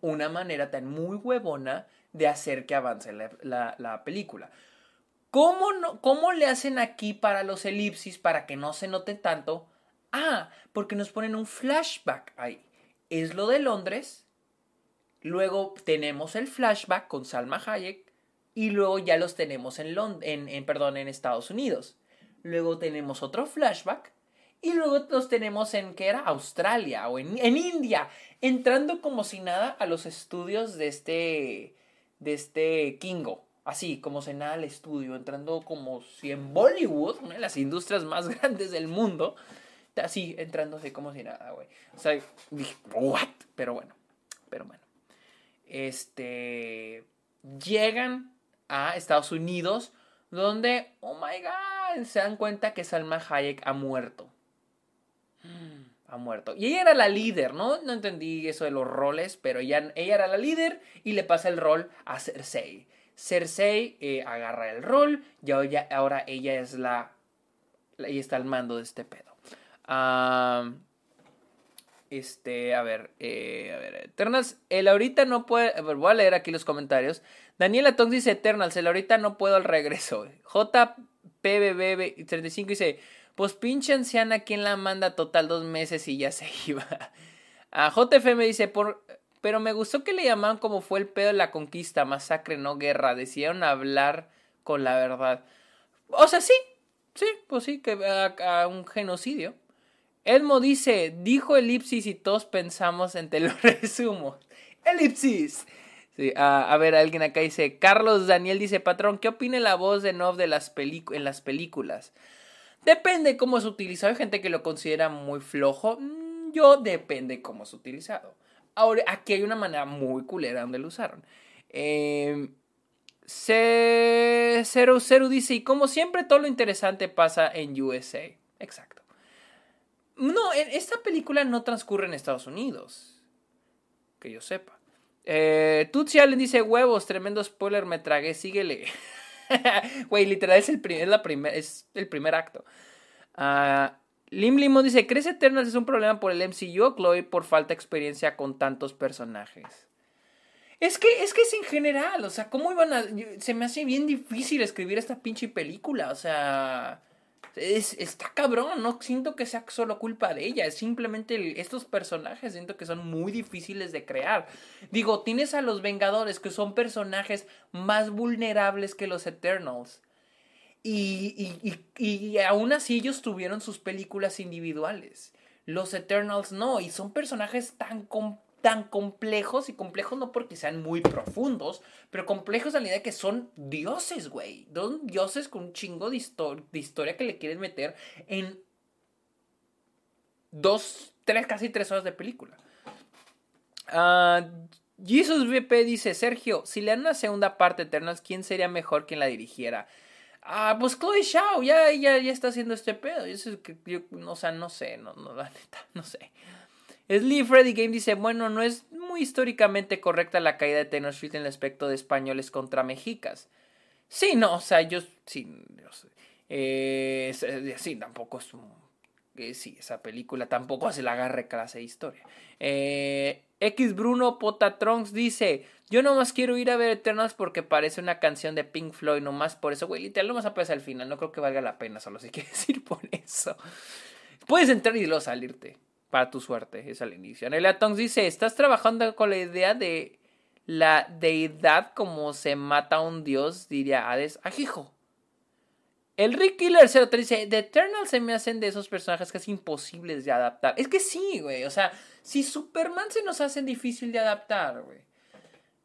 Una manera tan muy huevona de hacer que avance la, película. ¿Cómo, no, ¿Cómo le hacen aquí para los elipsis para que no se note tanto? Ah, porque nos ponen un flashback ahí. Es lo de Londres. Luego tenemos el flashback con Salma Hayek y luego ya los tenemos en, en, perdón, en Estados Unidos. Luego tenemos otro flashback y luego los tenemos en, ¿qué era? Australia o en, en, India, entrando como si nada a los estudios de este, de este Kingo. Así, como si nada al estudio, entrando como si en Bollywood, una de las industrias más grandes del mundo, así, entrando así como si nada, güey. O sea, dije, ¿what? Pero bueno, pero bueno. Este, llegan a Estados Unidos, donde, oh my god, se dan cuenta que Salma Hayek ha muerto. Ha muerto. Y ella era la líder, ¿no? No entendí eso de los roles, pero ella, ella era la líder y le pasa el rol a Cersei. Cersei eh, agarra el rol y ahora ella es la... Ella está al mando de este pedo. este, a ver, eh, a ver, Eternals, el ahorita no puede, a ver, voy a leer aquí los comentarios. Daniela Tong dice Eternals, el ahorita no puedo al regreso. JPBB35 dice, pues pinche anciana, ¿quién la manda total dos meses y ya se iba? A JFM dice, por, pero me gustó que le llamaban como fue el pedo de la conquista, masacre, no guerra. Decidieron hablar con la verdad. O sea, sí, sí, pues sí, que a, un genocidio. Elmo dice, dijo elipsis y todos pensamos en te lo resumo. Elipsis a, ver, alguien acá dice, Carlos Daniel dice, patrón, ¿qué opina la voz de Nov de las en las películas? Depende cómo es utilizado. Hay gente que lo considera muy flojo. Mm, yo depende cómo es utilizado. Ahora, aquí hay una manera muy culera donde lo usaron. Eh, Cero dice, y como siempre todo lo interesante pasa en USA. Exacto. No, esta película no transcurre en Estados Unidos. Que yo sepa. Eh, Tutsi Allen dice huevos, tremendo spoiler, me tragué, síguele. Güey, literal es el, primer, la primer, es el primer acto. Uh, Lim Limo dice, ¿crees Eternals es un problema por el MCU o Chloe por falta de experiencia con tantos personajes? Es que, es que es en general, o sea, ¿cómo iban a...? Se me hace bien difícil escribir esta pinche película, o sea... Es, está cabrón, no siento que sea solo culpa de ella, es simplemente estos personajes siento que son muy difíciles de crear. Digo, tienes a los Vengadores que son personajes más vulnerables que los Eternals. Y, y, y, aún así ellos tuvieron sus películas individuales. Los Eternals no, y son personajes tan complejos tan complejos y complejos no porque sean muy profundos, pero complejos a la idea de que son dioses, güey. Son dioses con un chingo de, historia que le quieren meter en dos, tres, casi tres horas de película. Uh, Jesus VP dice, Sergio, si le dan una segunda parte Eternals, ¿quién sería mejor quien la dirigiera? Ah, pues Chloe Shaw, ya, ya, ya está haciendo este pedo. Yo, o sea, no sé, no, no, la neta, no sé. Slee Freddy Game dice, bueno, no es muy históricamente correcta la caída de Tenochtitlan en el aspecto de españoles contra mexicas. Sí, no, o sea, yo sí, eh, sí, tampoco es eh, sí, esa película tampoco hace la agarre clase de historia. Eh, X Bruno Potatronx dice, yo nomás quiero ir a ver Eternals porque parece una canción de Pink Floyd, nomás por eso, güey, literal, nomás aparece al final, no creo que valga la pena, solo si quieres ir por eso. Puedes entrar y luego salirte para tu suerte, es al inicio. Anelia Tongs dice, ¿estás trabajando con la idea de la deidad como se mata a un dios? Diría Hades, ajijo. El Rick Killer 03 dice, The Eternal se me hacen de esos personajes casi imposibles de adaptar. Es que sí, güey. O sea, si Superman se nos hace difícil de adaptar, güey.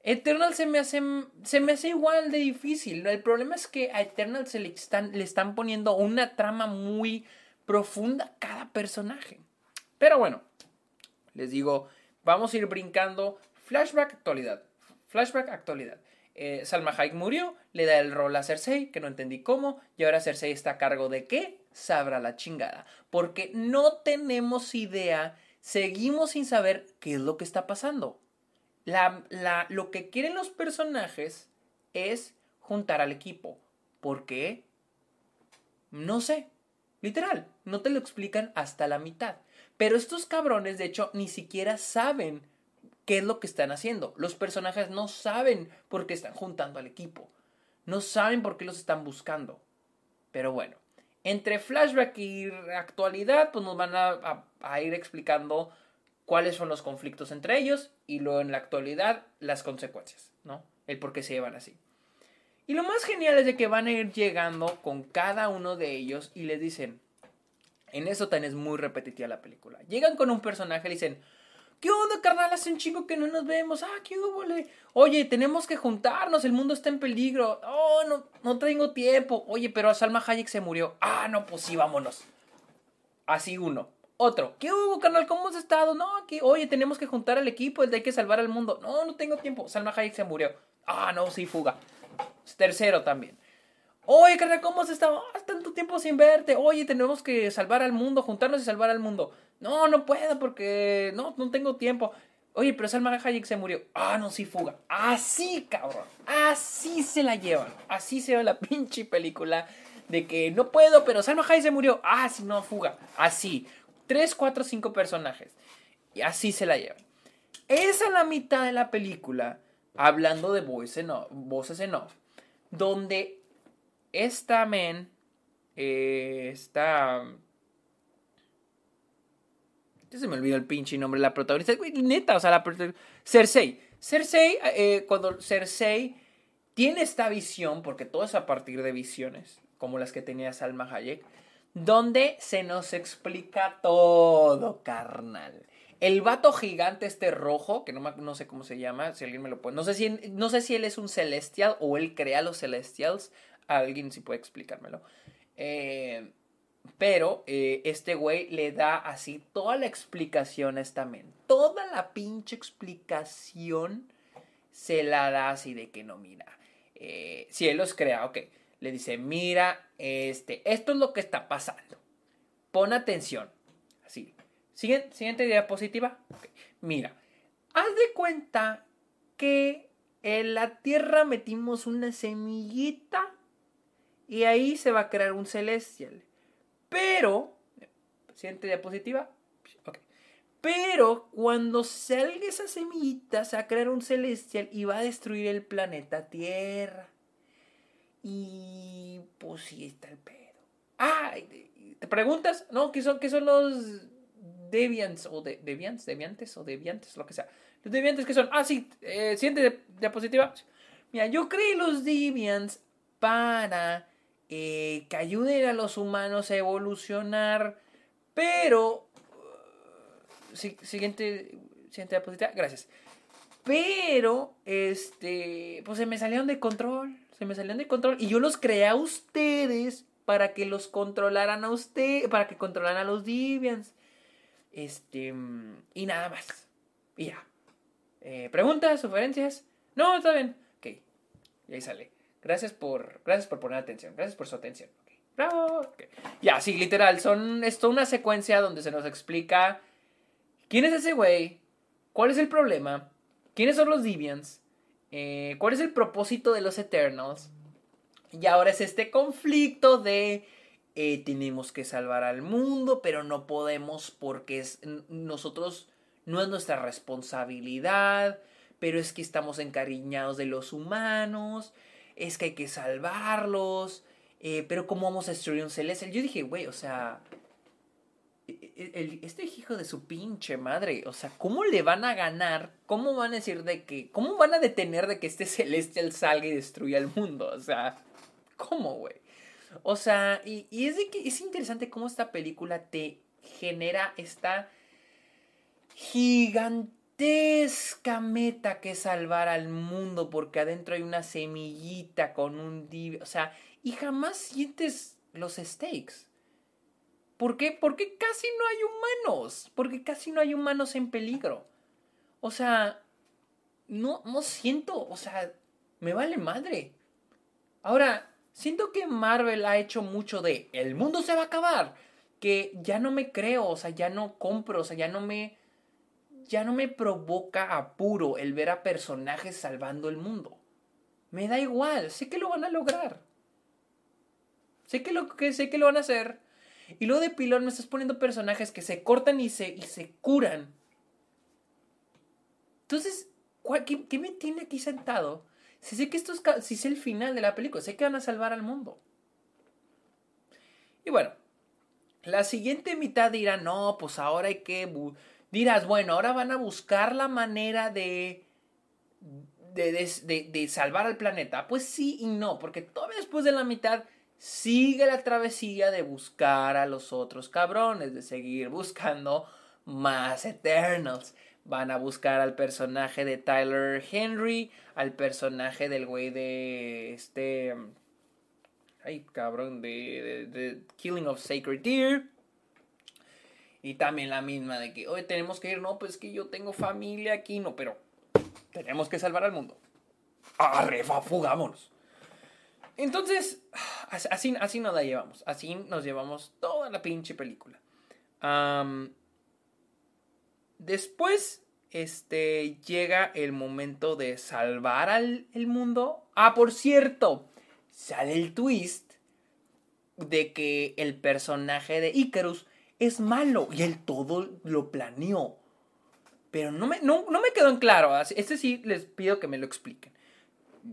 Eternal se me hace se me hace igual de difícil. El problema es que a Eternal se le están, le están poniendo una trama muy profunda a cada personaje. Pero bueno, les digo, vamos a ir brincando flashback actualidad. Flashback actualidad. Eh, Salma Hayek murió, le da el rol a Cersei, que no entendí cómo, y ahora Cersei está a cargo de qué, sabrá la chingada, porque no tenemos idea, seguimos sin saber qué es lo que está pasando. La, la, lo que quieren los personajes es juntar al equipo. ¿Por qué? No sé. Literal, no te lo explican hasta la mitad. Pero estos cabrones, de hecho, ni siquiera saben qué es lo que están haciendo. Los personajes no saben por qué están juntando al equipo. No saben por qué los están buscando. Pero bueno, entre flashback y actualidad, pues nos van a, ir explicando cuáles son los conflictos entre ellos y luego en la actualidad las consecuencias, ¿no? El por qué se llevan así. Y lo más genial es de que van a ir llegando con cada uno de ellos y les dicen, en eso también es muy repetitiva la película. Llegan con un personaje y dicen, ¿Qué onda, carnal? Hace un chico que no nos vemos. Ah, ¿qué hubo? Oye, tenemos que juntarnos. El mundo está en peligro. Oh, no, no tengo tiempo. Oye, pero Salma Hayek se murió. Ah, no, pues sí, vámonos. Así uno. Otro. ¿Qué hubo, carnal? ¿Cómo has estado? No, aquí. Oye, tenemos que juntar al equipo. Hay que salvar al mundo. No, no tengo tiempo. Salma Hayek se murió. Ah, no, sí, fuga. Tercero también. Oye, carnal, ¿cómo has estado? Ah, tanto tiempo sin verte. Oye, tenemos que salvar al mundo, juntarnos y salvar al mundo. No, no puedo porque no, no tengo tiempo. Oye, pero Salma Hayek se murió. Ah, no, sí, fuga. Así, cabrón. Así se la llevan. Así se ve la pinche película de que no puedo, pero Salma Hayek se murió. Ah, sí, no, fuga. Así. Tres, cuatro, cinco personajes. Y así se la llevan. Esa es la mitad de la película, hablando de voices en voces en off, donde esta men, eh, esta... Se me olvidó el pinche nombre de la protagonista. neta, o sea, la protagonista... Cersei. Cersei, eh, cuando Cersei tiene esta visión, porque todo es a partir de visiones, como las que tenía Salma Hayek, donde se nos explica todo, carnal. El vato gigante este rojo, que no, no, sé cómo se llama, si alguien me lo puede... No sé, si, no sé si él es un celestial o él crea los celestials alguien si puede explicármelo. Eh, pero eh, este güey le da así toda la explicación a esta men. Toda la pinche explicación se la da así de que no, mira. Eh, si él los crea, ok. Le dice, mira, este, esto es lo que está pasando. Pon atención. Así. Siguiente, siguiente diapositiva. Mira, haz de cuenta que en la tierra metimos una semillita y ahí se va a crear un celestial. Pero, siguiente diapositiva. Okay. Pero cuando salga esa semillita, se va a crear un celestial y va a destruir el planeta Tierra. Y pues sí está el pedo. Ah, ¿te preguntas? No, ¿qué son, qué son los deviants o de, deviantes o deviantes, lo que sea? Los deviantes que son, ah, sí, eh, siguiente diapositiva. Mira, yo creé los deviants para eh, que ayuden a los humanos a evolucionar, pero... Uh, siguiente, siguiente diapositiva, gracias. Pero, este, pues se me salieron de control, se me salieron de control y yo los creé a ustedes para que los controlaran a ustedes, para que controlaran a los Deviants. Este, y nada más. Y ya. Eh, ¿Preguntas, sugerencias? No, está bien. Ok, y ahí sale. Gracias por, gracias por poner atención. Gracias por su atención. Bravo. Ya, sí, literal. Son, es una secuencia donde se nos explica quién es ese güey, cuál es el problema, quiénes son los Deviants, eh, cuál es el propósito de los Eternals. Y ahora es este conflicto de eh, tenemos que salvar al mundo, pero no podemos porque es, nosotros no es nuestra responsabilidad, pero es que estamos encariñados de los humanos es que hay que salvarlos, eh, pero ¿cómo vamos a destruir un celestial? Yo dije, güey, o sea, e, e, este hijo de su pinche madre, o sea, ¿cómo le van a ganar? ¿Cómo van a decir de que, cómo van a detener de que este celestial salga y destruya el mundo? O sea, ¿cómo, güey? O sea, y, y es, de que es interesante cómo esta película te genera esta gigantesca meta que es salvar al mundo porque adentro hay una semillita con un div, o sea, y jamás sientes los stakes. ¿Por qué? Porque casi no hay humanos, porque casi no hay humanos en peligro. O sea, no, no siento, o sea, me vale madre. Ahora, siento que Marvel ha hecho mucho de el mundo se va a acabar, que ya no me creo, o sea, ya no compro, o sea, ya no me ya no me provoca apuro el ver a personajes salvando el mundo. Me da igual, sé que lo van a lograr. Sé que lo, que, sé que lo van a hacer. Y luego de pilón me estás poniendo personajes que se cortan y se, y se curan. Entonces, ¿qué, ¿qué, me tiene aquí sentado? Si sé que esto es, si el final de la película, sé que van a salvar al mundo. Y bueno, la siguiente mitad dirá, no, pues ahora hay que dirás, bueno, ahora van a buscar la manera de de, de, salvar al planeta. Pues sí y no, porque todavía después de la mitad sigue la travesía de buscar a los otros cabrones, de seguir buscando más Eternals. Van a buscar al personaje de Tyler Henry, al personaje del güey de este... Ay, cabrón, de, de Killing of Sacred Deer. Y también la misma de que, hoy tenemos que ir, no, pues que yo tengo familia aquí, no, pero tenemos que salvar al mundo. ¡Arre, fugámonos! Entonces, así, así nos la llevamos. Así nos llevamos toda la pinche película. después, este, llega el momento de salvar al el mundo. Ah, por cierto, sale el twist de que el personaje de Icarus es malo y él todo lo planeó. Pero no me, no, me quedó en claro. Este sí les pido que me lo expliquen.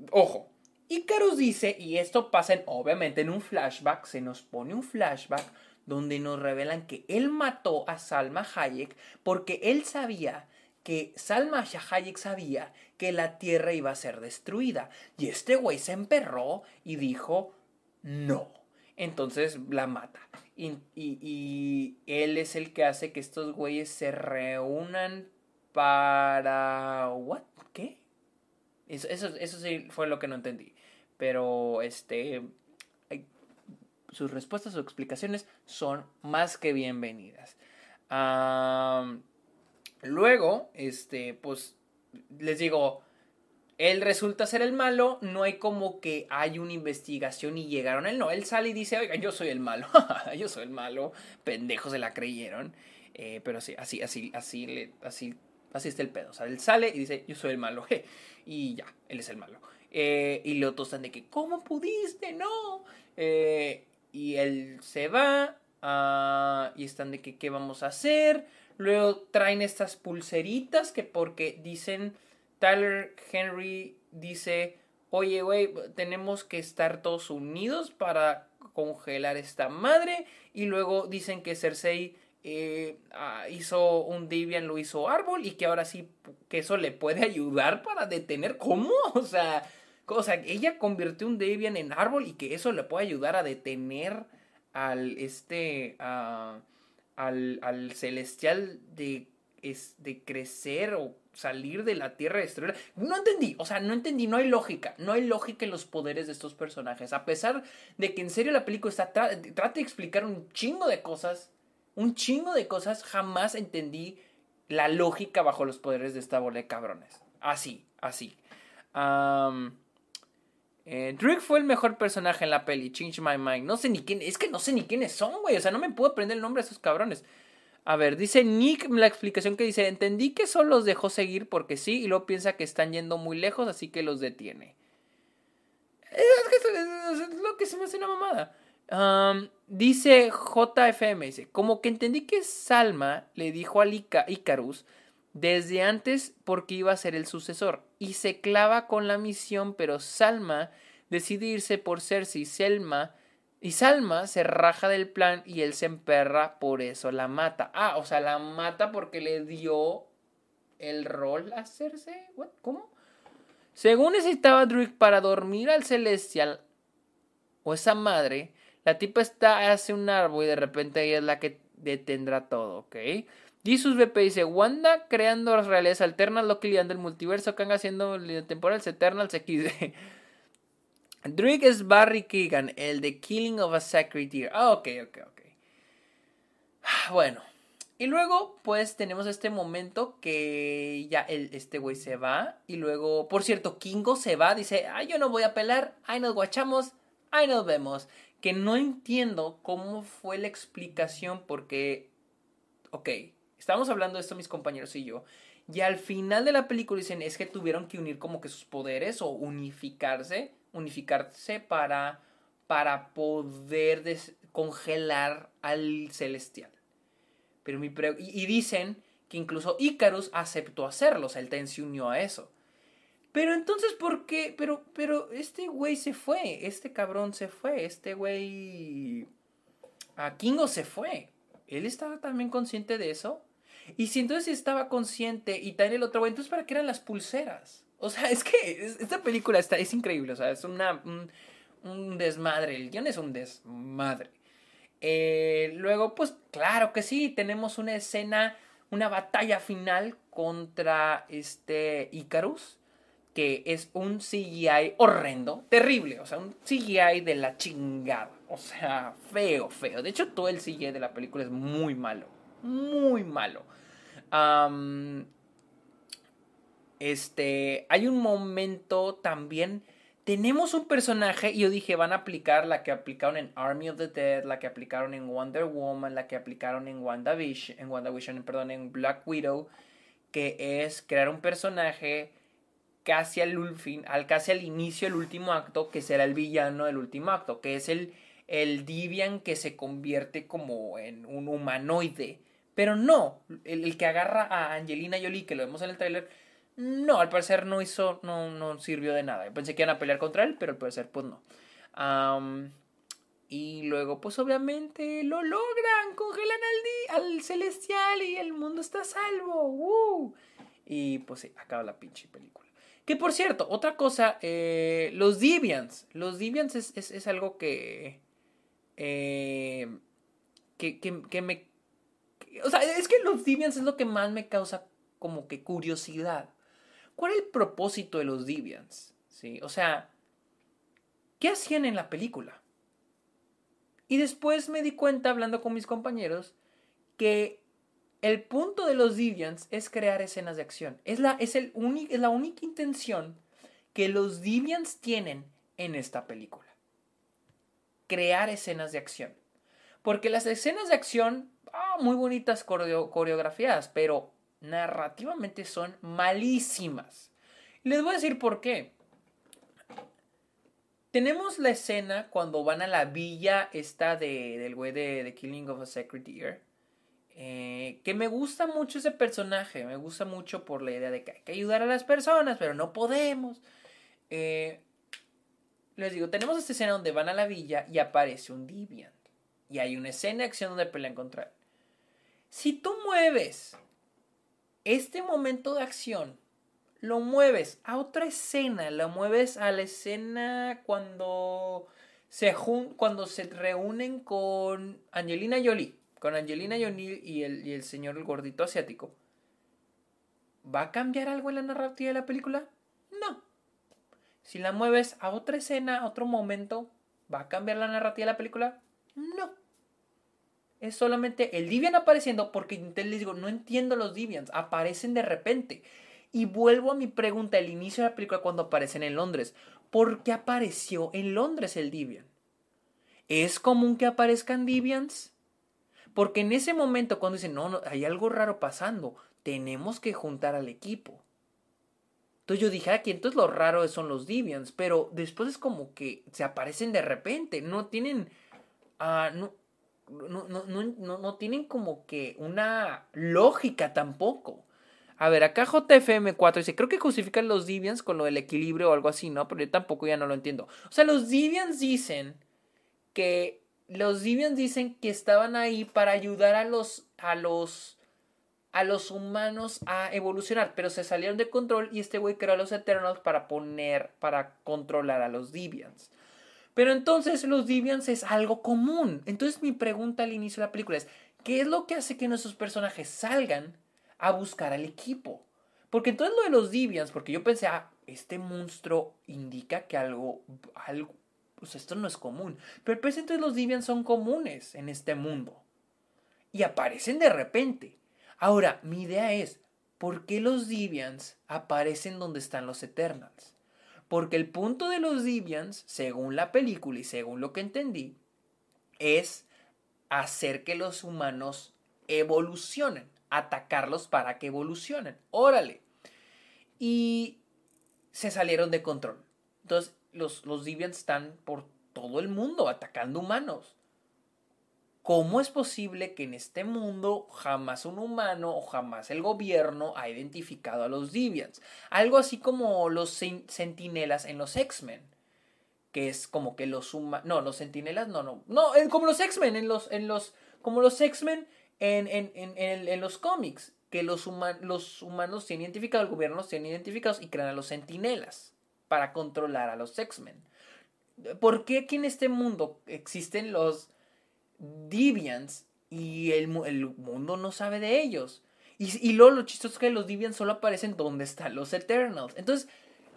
Ojo, Icarus dice, y esto pasa en, obviamente en un flashback, se nos pone un flashback donde nos revelan que él mató a Salma Hayek porque él sabía que Salma Hayek sabía que la Tierra iba a ser destruida. Y este güey se emperró y dijo, no. Entonces la mata. Y, él es el que hace que estos güeyes se reúnan para... ¿What? ¿Qué? Eso, eso, sí fue lo que no entendí. Pero, este... Sus respuestas o explicaciones son más que bienvenidas. luego, este, pues, les digo, él resulta ser el malo, no hay como que hay una investigación y llegaron a él, no, él sale y dice, oiga, yo soy el malo, yo soy el malo, pendejos se la creyeron, eh, pero sí, así, así, así, así, así está el pedo, o sea, él sale y dice, yo soy el malo, y ya, él es el malo. Eh, y lo tostan de que, ¿cómo pudiste? No. Eh, y él se va ah, y están de que, ¿qué vamos a hacer? Luego traen estas pulseritas que porque dicen Tyler Henry dice, oye, güey, tenemos que estar todos unidos para congelar esta madre. Y luego dicen que Cersei eh, ah, hizo un Devian, lo hizo árbol y que ahora sí, que eso le puede ayudar para detener. ¿Cómo? O sea, o sea, ella convirtió un Devian en árbol y que eso le puede ayudar a detener al este, al, al celestial de, de crecer o salir de la tierra destruida. No entendí, o sea, no entendí, no hay lógica, no hay lógica en los poderes de estos personajes. A pesar de que en serio la película está trata de explicar un chingo de cosas, un chingo de cosas, jamás entendí la lógica bajo los poderes de esta bola de cabrones. Así, así. Um, fue el mejor personaje en la peli, Change My Mind. No sé ni quién, es que no sé ni quiénes son, güey. O sea, no me puedo aprender el nombre de esos cabrones. A ver, dice Nick la explicación que dice, entendí que solo los dejó seguir porque sí y luego piensa que están yendo muy lejos, así que los detiene. Es lo que se me hace una mamada. dice JFM, dice, como que entendí que Salma le dijo a Icarus desde antes porque iba a ser el sucesor y se clava con la misión, pero Salma decide irse por Cersei. Selma y Salma se raja del plan y él se emperra, por eso la mata. Ah, o sea, la mata porque le dio el rol a hacerse. ¿Cómo? Según necesitaba Druid para dormir al celestial o esa madre, La tipa está hace un árbol y de repente ella es la que detendrá todo, ¿ok? Jesus BP dice, Wanda creando las realidades alternas, Loki liando el multiverso, Kang haciendo temporales Eternals XD. Drake es Barry Keegan, el de Killing of a Sacred Deer. Ah, ok, ok, ok. Bueno, y luego, pues tenemos este momento que ya el, este güey se va. Y luego, por cierto, Kingo se va. Dice, ay, yo no voy a pelar. Ahí nos guachamos. Ahí nos vemos. Que no entiendo cómo fue la explicación porque, ok, estábamos hablando de esto mis compañeros y yo. Y al final de la película dicen, es que tuvieron que unir como que sus poderes o unificarse. Unificarse para, para poder congelar al celestial. Pero mi y, dicen que incluso Icarus aceptó hacerlo, o sea, él se unió a eso. Pero entonces, ¿por qué? Pero, pero este güey se fue, este cabrón se fue, este güey... A Kingo se fue. ¿Él estaba también consciente de eso? Y si entonces estaba consciente y también el otro güey, entonces ¿para qué eran las pulseras? O sea, es que esta película está, es increíble, o sea, es una, un, desmadre, el guion es un desmadre. Eh, luego, pues claro que sí, tenemos una escena, una batalla final contra este Icarus, que es un CGI horrendo, terrible, o sea, un CGI de la chingada, o sea, feo, feo. De hecho, todo el CGI de la película es muy malo, muy malo. Este, hay un momento también tenemos un personaje y yo dije, van a aplicar la que aplicaron en Army of the Dead, la que aplicaron en Wonder Woman, la que aplicaron en WandaVision, en WandaVision, perdón, en Black Widow, que es crear un personaje casi al fin, al casi al inicio del último acto, que será el villano del último acto, que es el el Divian que se convierte como en un humanoide. Pero no, el, el que agarra a Angelina Jolie, que lo vemos en el tráiler, no, al parecer no hizo, no, no sirvió de nada. pensé que iban a pelear contra él, pero al parecer pues no. y luego pues obviamente lo logran, congelan al, al celestial y el mundo está salvo. Y pues sí, acaba la pinche película. Que por cierto, otra cosa, eh, los Deviants. Los Deviants es, algo que, eh, que, que, que me... o sea, es que los Deviants es lo que más me causa como que curiosidad. ¿Cuál es el propósito de los Deviants? ¿Sí? O sea, ¿qué hacían en la película? Y después me di cuenta, hablando con mis compañeros, que el punto de los Deviants es crear escenas de acción. Es la, es el es la única intención que los Deviants tienen en esta película. Crear escenas de acción. Porque las escenas de acción, ah, muy bonitas coreografías, pero narrativamente son malísimas. Les voy a decir por qué. Tenemos la escena cuando van a la villa esta de, del güey de Killing of a Sacred Deer. Eh, que me gusta mucho ese personaje. Me gusta mucho por la idea de que hay que ayudar a las personas, pero no podemos. Eh, les digo, tenemos esta escena donde van a la villa y aparece un Deviant. Y hay una escena de acción donde pelean contra él. Si tú mueves este momento de acción lo mueves a otra escena, lo mueves a la escena cuando se, cuando se reúnen con Angelina Jolie, con Angelina Jolie y el, y el señor el gordito asiático. ¿Va a cambiar algo en la narrativa de la película? No. Si la mueves a otra escena, a otro momento, ¿va a cambiar la narrativa de la película? No es solamente el Deviant apareciendo porque entonces les digo, no entiendo los Deviants, aparecen de repente. Y vuelvo a mi pregunta, el inicio de la película cuando aparecen en Londres. ¿Por qué apareció en Londres el Deviant? ¿Es común que aparezcan Deviants? Porque en ese momento cuando dicen, no, no, hay algo raro pasando, tenemos que juntar al equipo. Entonces yo dije, aquí ah, entonces lo raro son los Deviants, pero después es como que se aparecen de repente, no tienen... Ah, no, no, no, no, no tienen como que una lógica tampoco. A ver, acá JFM4 dice, creo que justifican los Deviants con lo del equilibrio o algo así, ¿no? Pero yo tampoco ya no lo entiendo. O sea, los Deviants dicen que los Deviants dicen que estaban ahí para ayudar a los a los a los humanos a evolucionar, pero se salieron de control y este güey creó a los Eternals para poner para controlar a los Deviants. Pero entonces los Deviants es algo común. Entonces mi pregunta al inicio de la película es, ¿qué es lo que hace que nuestros personajes salgan a buscar al equipo? Porque entonces lo de los Deviants, porque yo pensé, ah, este monstruo indica que algo, algo, pues esto no es común. Pero entonces los Deviants son comunes en este mundo. Y aparecen de repente. Ahora, mi idea es, ¿por qué los Deviants aparecen donde están los Eternals? Porque el punto de los Deviants, según la película y según lo que entendí, es hacer que los humanos evolucionen, atacarlos para que evolucionen. Órale. Y se salieron de control. Entonces, los, los Deviants están por todo el mundo atacando humanos. ¿Cómo es posible que en este mundo jamás un humano o jamás el gobierno ha identificado a los Deviants? Algo así como los sentinelas en los X-Men. Que es como que los humanos... No, los sentinelas no, no. No, como los X-Men en los... En los como los X-Men en, los cómics. Que los, los humanos tienen identificados, el gobierno los tiene identificados y crean a los sentinelas para controlar a los X-Men. ¿Por qué aquí en este mundo existen los Deviants y el, mundo no sabe de ellos. Y, y luego lo chistoso es que los Deviants solo aparecen donde están los Eternals. Entonces,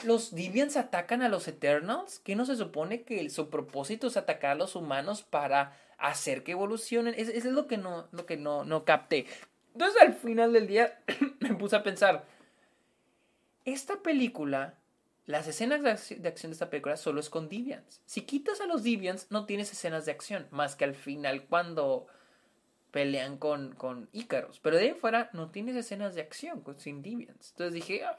¿los Deviants atacan a los Eternals? ¿Qué no se supone que su propósito es atacar a los humanos para hacer que evolucionen? Eso es lo que no, lo que no, no capté. Entonces, al final del día, me puse a pensar, esta película las escenas de, acción de esta película solo es con Deviants. Si quitas a los Deviants, no tienes escenas de acción, más que al final cuando pelean con, con Ícaros. Pero de ahí fuera no tienes escenas de acción con, sin Deviants. Entonces dije, ah,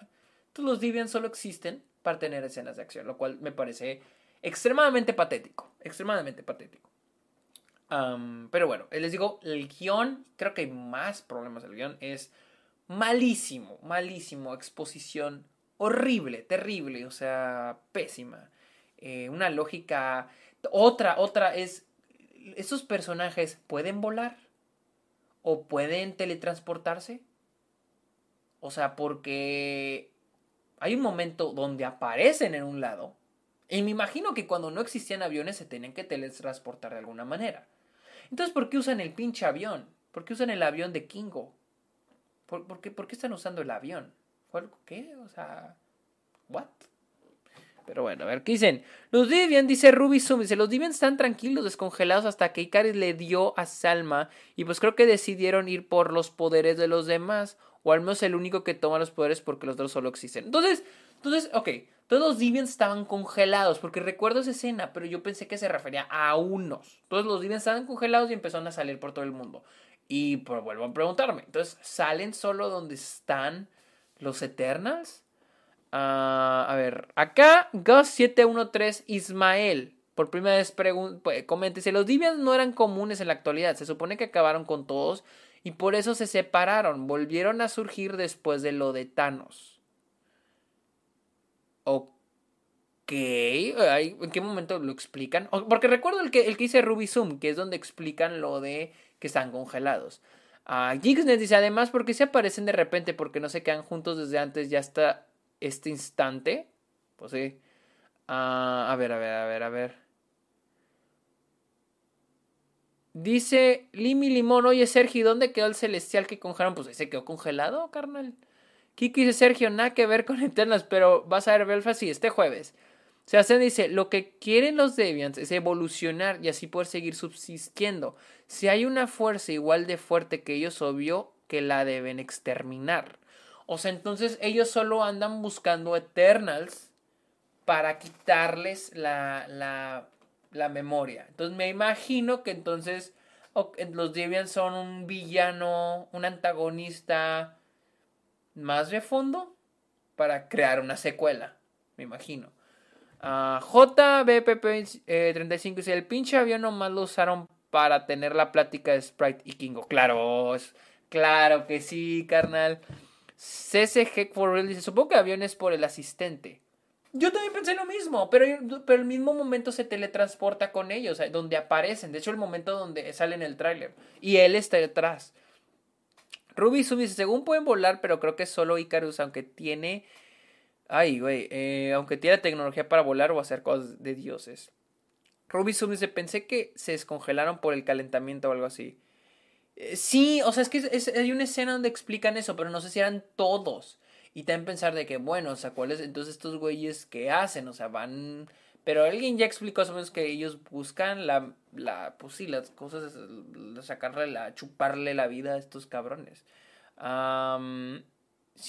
los Deviants solo existen para tener escenas de acción, lo cual me parece extremadamente patético. Extremadamente patético. pero bueno, les digo, el guion, creo que hay más problemas del guion, es malísimo, malísimo, exposición horrible, terrible, o sea, pésima. Eh, una lógica. Otra, otra es. ¿Esos personajes pueden volar? ¿O pueden teletransportarse? O sea, porque hay un momento donde aparecen en un lado. Y me imagino que cuando no existían aviones se tenían que teletransportar de alguna manera. Entonces, ¿por qué usan el pinche avión? ¿Por qué usan el avión de Kingo? ¿Por, qué, ¿Por qué están usando el avión? ¿Qué? O sea, ¿what? Pero bueno, a ver, ¿qué dicen? Los Deviant, dice Ruby Zoom, dice, los Deviant están tranquilos, descongelados hasta que Icaris le dio a Salma y pues creo que decidieron ir por los poderes de los demás, o al menos el único que toma los poderes porque los otros solo existen. Entonces, entonces, ok, todos los Deviants estaban congelados, porque recuerdo esa escena, pero yo pensé que se refería a unos. Todos los Deviants estaban congelados y empezaron a salir por todo el mundo. Y pues vuelvo a preguntarme, entonces, ¿salen solo donde están los Eternals. Ah, a ver, acá Gus713 Ismael. Por primera vez pues, comenta, si los Deviants no eran comunes en la actualidad. Se supone que acabaron con todos y por eso se separaron. Volvieron a surgir después de lo de Thanos. Ok. ¿En qué momento lo explican? Porque recuerdo el que, el que dice Ruby Zoom, que es donde explican lo de que están congelados. Uh, dice, además, ¿por qué se aparecen de repente? Porque no se quedan juntos desde antes ya hasta este instante. Pues sí. Ah, a ver, a ver, a ver, a ver. Dice Limi Limón, oye Sergio, ¿dónde quedó el celestial que congelaron? Pues se quedó congelado, carnal. Kiki dice, Sergio, nada que ver con Eternas, pero vas a ver Belfast, sí, este jueves. Sebastián dice, lo que quieren los Deviants es evolucionar y así poder seguir subsistiendo. Si hay una fuerza igual de fuerte que ellos, obvio que la deben exterminar. O sea, entonces ellos solo andan buscando Eternals para quitarles la, la, la memoria. Entonces me imagino que entonces los Deviants son un villano, un antagonista más de fondo para crear una secuela, me imagino. Uh, JBPP35 eh, dice: El pinche avión nomás lo usaron para tener la plática de Sprite y Kingo. Claro, claro que sí, carnal. CCG for real dice: Supongo que avión es por el asistente. Yo también pensé lo mismo, pero, pero el mismo momento se teletransporta con ellos, donde aparecen. De hecho, el momento donde sale en el tráiler. Y él está detrás. Ruby dice, según pueden volar, pero creo que solo Icarus, aunque tiene Ay, güey, eh, aunque tiene tecnología para volar o hacer cosas de dioses. Rubisum dice, pensé que se descongelaron por el calentamiento o algo así. Eh, sí, o sea, es que hay una escena donde explican eso, pero no sé si eran todos. Y también pensar de que, bueno, o sea, ¿cuáles entonces estos güeyes qué hacen? O sea, van... Pero alguien ya explicó más o menos que ellos buscan la, la pues sí, las cosas, sacarle la, chuparle la vida a estos cabrones.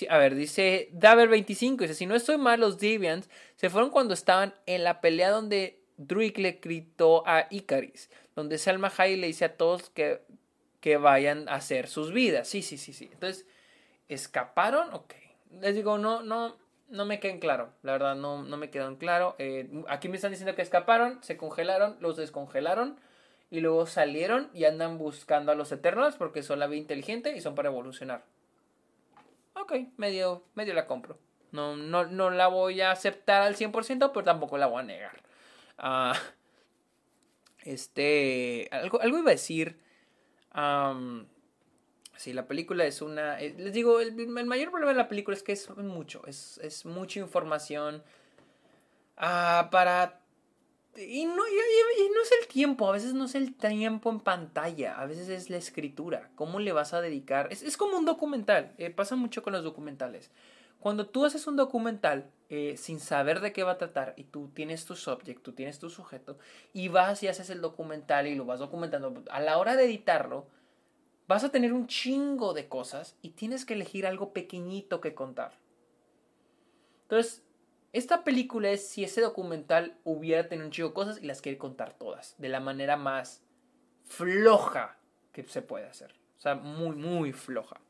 A ver, dice Daver25, dice, si no estoy mal, los Deviants se fueron cuando estaban en la pelea donde Druid le gritó a Icaris, donde Selma Hayek le dice a todos que, que vayan a hacer sus vidas. Sí, sí, sí, sí. Entonces, ¿escaparon? Ok. Les digo, no, no, no me quedan claro. La verdad, no, no me quedan claro. Eh, aquí me están diciendo que escaparon, se congelaron, los descongelaron y luego salieron y andan buscando a los Eternals porque son la vida inteligente y son para evolucionar. Ok, medio, medio la compro. No, no, no la voy a aceptar al 100%, pero tampoco la voy a negar. Ah, este, algo, algo iba a decir. si la película es una... Eh, les digo, el, mayor problema de la película es que es mucho, es, es mucha información ah, para... Y no, y, no es el tiempo, a veces no es el tiempo en pantalla, a veces es la escritura, cómo le vas a dedicar. Es, es como un documental, eh, pasa mucho con los documentales. Cuando tú haces un documental eh, sin saber de qué va a tratar y tú tienes tu subject, tú tienes tu sujeto y vas y haces el documental y lo vas documentando, a la hora de editarlo vas a tener un chingo de cosas y tienes que elegir algo pequeñito que contar. Entonces, esta película es si ese documental hubiera tenido un chingo de cosas y las quiere contar todas de la manera más floja que se puede hacer. O sea, muy, muy floja.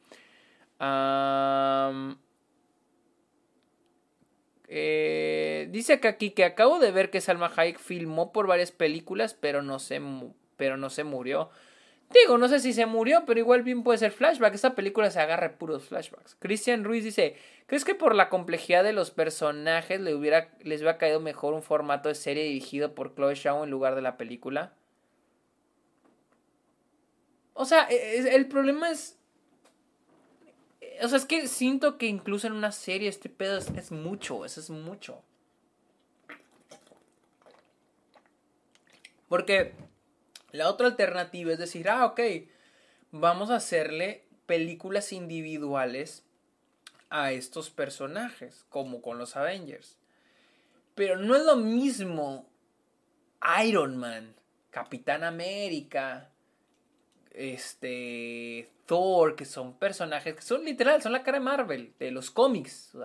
Eh, dice aquí que acabo de ver que Salma Hayek filmó por varias películas, pero no se, pero no se murió. Digo, no sé si se murió, pero igual bien puede ser flashback. Esta película se agarra puros flashbacks. Christian Ruiz dice, ¿crees que por la complejidad de los personajes le hubiera, les hubiera caído mejor un formato de serie dirigido por Chloe Zhao en lugar de la película? O sea, e, e, el problema es o sea, es que siento que incluso en una serie este pedo es, mucho, eso es mucho. Porque la otra alternativa es decir, ah, ok, vamos a hacerle películas individuales a estos personajes, como con los Avengers. Pero no es lo mismo Iron Man, Capitán América, este Thor, que son personajes que son literal, son la cara de Marvel, de los cómics.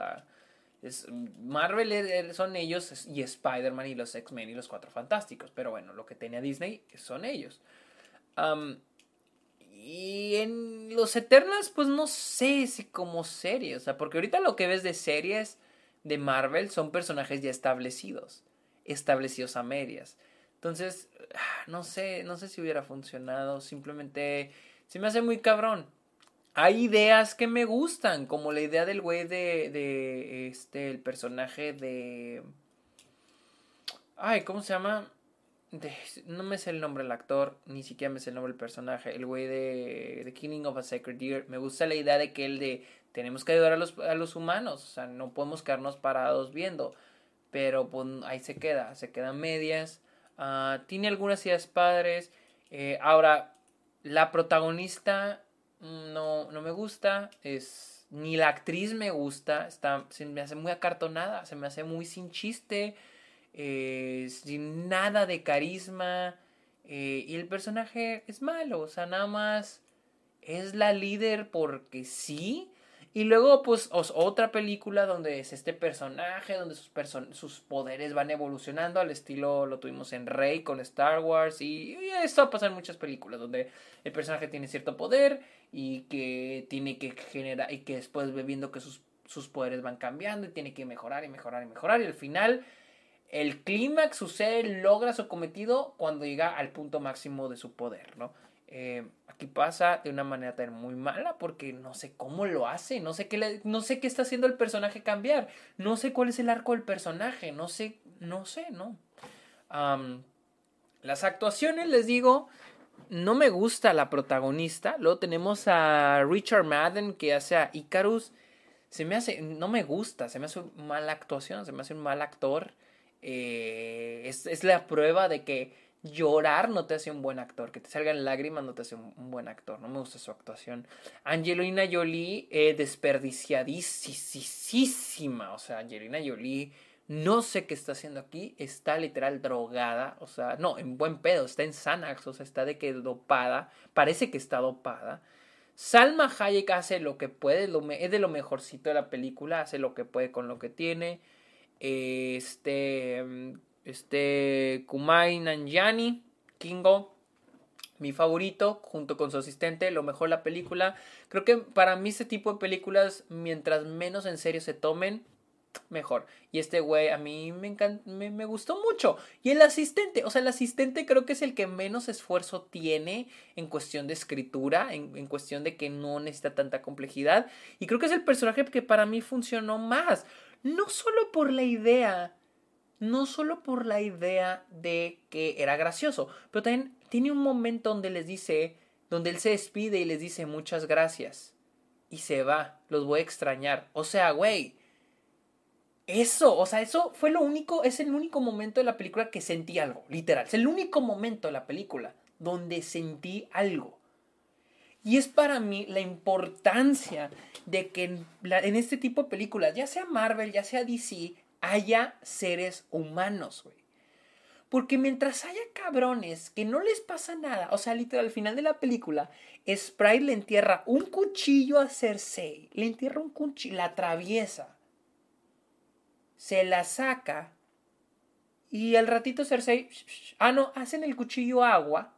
Es, Marvel son ellos y Spider-Man y los X-Men y los Cuatro Fantásticos. Pero bueno, lo que tenía Disney son ellos. y en los Eternals, pues no sé si como serie. O sea, porque ahorita lo que ves de series de Marvel son personajes ya establecidos. Establecidos a medias. Entonces, ah, no sé, no sé si hubiera funcionado. Simplemente se me hace muy cabrón. Hay ideas que me gustan, como la idea del güey de, de este, el personaje de... Ay, ¿cómo se llama? no me sé el nombre del actor, ni siquiera me sé el nombre del personaje. El güey de The Killing of a Sacred Deer. Me gusta la idea de que él de tenemos que ayudar a los, a los humanos. O sea, no podemos quedarnos parados viendo. Pero pues, ahí se queda, se quedan medias. Ah, tiene algunas ideas padres. Eh, ahora, la protagonista no, no me gusta. Es, ni la actriz me gusta. Está, se me hace muy acartonada. Se me hace muy sin chiste. Eh, sin nada de carisma. Eh, y el personaje es malo. O sea, nada más es la líder porque sí. Y luego, pues, otra película donde es este personaje, donde sus, sus poderes van evolucionando al estilo, lo tuvimos en Rey con Star Wars, y, esto pasa en muchas películas, donde el personaje tiene cierto poder y que tiene que generar, y que después ve viendo que sus, sus poderes van cambiando y tiene que mejorar y mejorar y mejorar, y al final el clímax sucede, logra su cometido cuando llega al punto máximo de su poder, ¿no? Eh, aquí pasa de una manera tan muy mala porque no sé cómo lo hace, no sé qué no sé qué está haciendo el personaje cambiar, no sé cuál es el arco del personaje, no sé, no sé, no. las actuaciones, les digo, no me gusta la protagonista. Luego tenemos a Richard Madden que hace a Icarus. Se me hace, no me gusta, se me hace una mala actuación, se me hace un mal actor. eh, es, es, la prueba de que llorar no te hace un buen actor, que te salgan lágrimas no te hace un, buen actor, no me gusta su actuación. Angelina Jolie, eh, desperdiciadísima, o sea, Angelina Jolie no sé qué está haciendo aquí, está literal drogada, o sea, no, en buen pedo, está en Xanax, o sea, está de que dopada, parece que está dopada. Salma Hayek hace lo que puede, es de lo mejorcito de la película, hace lo que puede con lo que tiene. Este, este Kumai Nanjiani, Kingo, mi favorito, junto con su asistente, lo mejor la película. Creo que para mí este tipo de películas, mientras menos en serio se tomen, mejor. Y este güey a mí me, me, gustó mucho. Y el asistente, o sea, el asistente creo que es el que menos esfuerzo tiene en cuestión de escritura, en, en, cuestión de que no necesita tanta complejidad. Y creo que es el personaje que para mí funcionó más. No solo por la idea, no solo por la idea de que era gracioso, pero también tiene un momento donde les dice, donde él se despide y les dice muchas gracias. Y se va, los voy a extrañar. O sea, güey eso, o sea, eso fue lo único, es el único momento de la película que sentí algo, literal. Es el único momento de la película donde sentí algo. Y es para mí la importancia de que en, este tipo de películas, ya sea Marvel, ya sea DC, haya seres humanos, güey. Porque mientras haya cabrones que no les pasa nada, o sea, literal, al final de la película, Sprite le entierra un cuchillo a Cersei, le entierra un cuchillo, la atraviesa se la saca y al ratito Cersei, ah no, hacen el cuchillo agua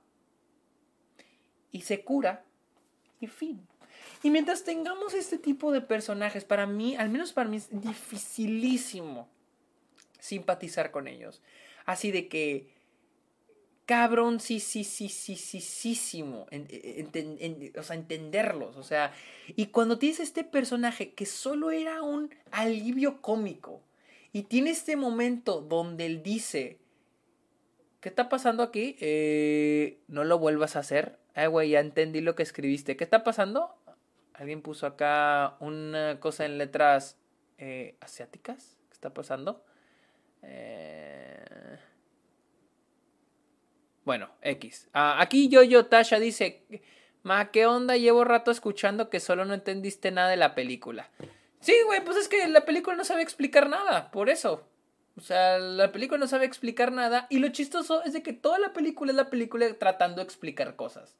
y se cura y fin. Y mientras tengamos este tipo de personajes, para mí, al menos para mí es dificilísimo simpatizar con ellos. Así de que, cabrón, sí, sí, sí, sí, sí, sí, o sea, entenderlos, o sea, y cuando tienes este personaje que solo era un alivio cómico, y tiene este momento donde él dice, ¿qué está pasando aquí? Eh, no lo vuelvas a hacer. Ay, güey, ya entendí lo que escribiste. ¿Qué está pasando? Alguien puso acá una cosa en letras eh, asiáticas. ¿Qué está pasando? Eh... Bueno, X. Ah, aquí yo, yo, Tasha dice, Ma, ¿qué onda? Llevo rato escuchando que solo no entendiste nada de la película. Sí, güey, pues es que la película no sabe explicar nada, por eso. O sea, la película no sabe explicar nada y lo chistoso es de que toda la película es la película tratando de explicar cosas.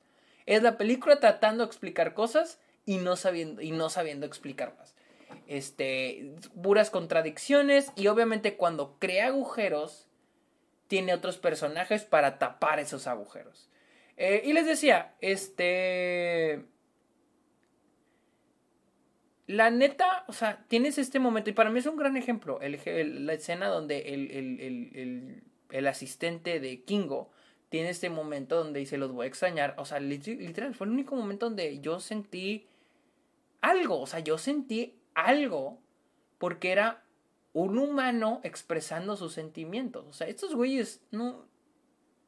Es la película tratando de explicar cosas y no sabiendo, y no sabiendo explicarlas. Este, puras contradicciones y obviamente cuando crea agujeros, tiene otros personajes para tapar esos agujeros. Eh, y les decía, este la neta, o sea, tienes este momento, y para mí es un gran ejemplo, el, la escena donde el, asistente de Kingo tiene este momento donde dice, los voy a extrañar, o sea, literal, fue el único momento donde yo sentí algo, o sea, yo sentí algo, porque era un humano expresando sus sentimientos, o sea, estos güeyes no,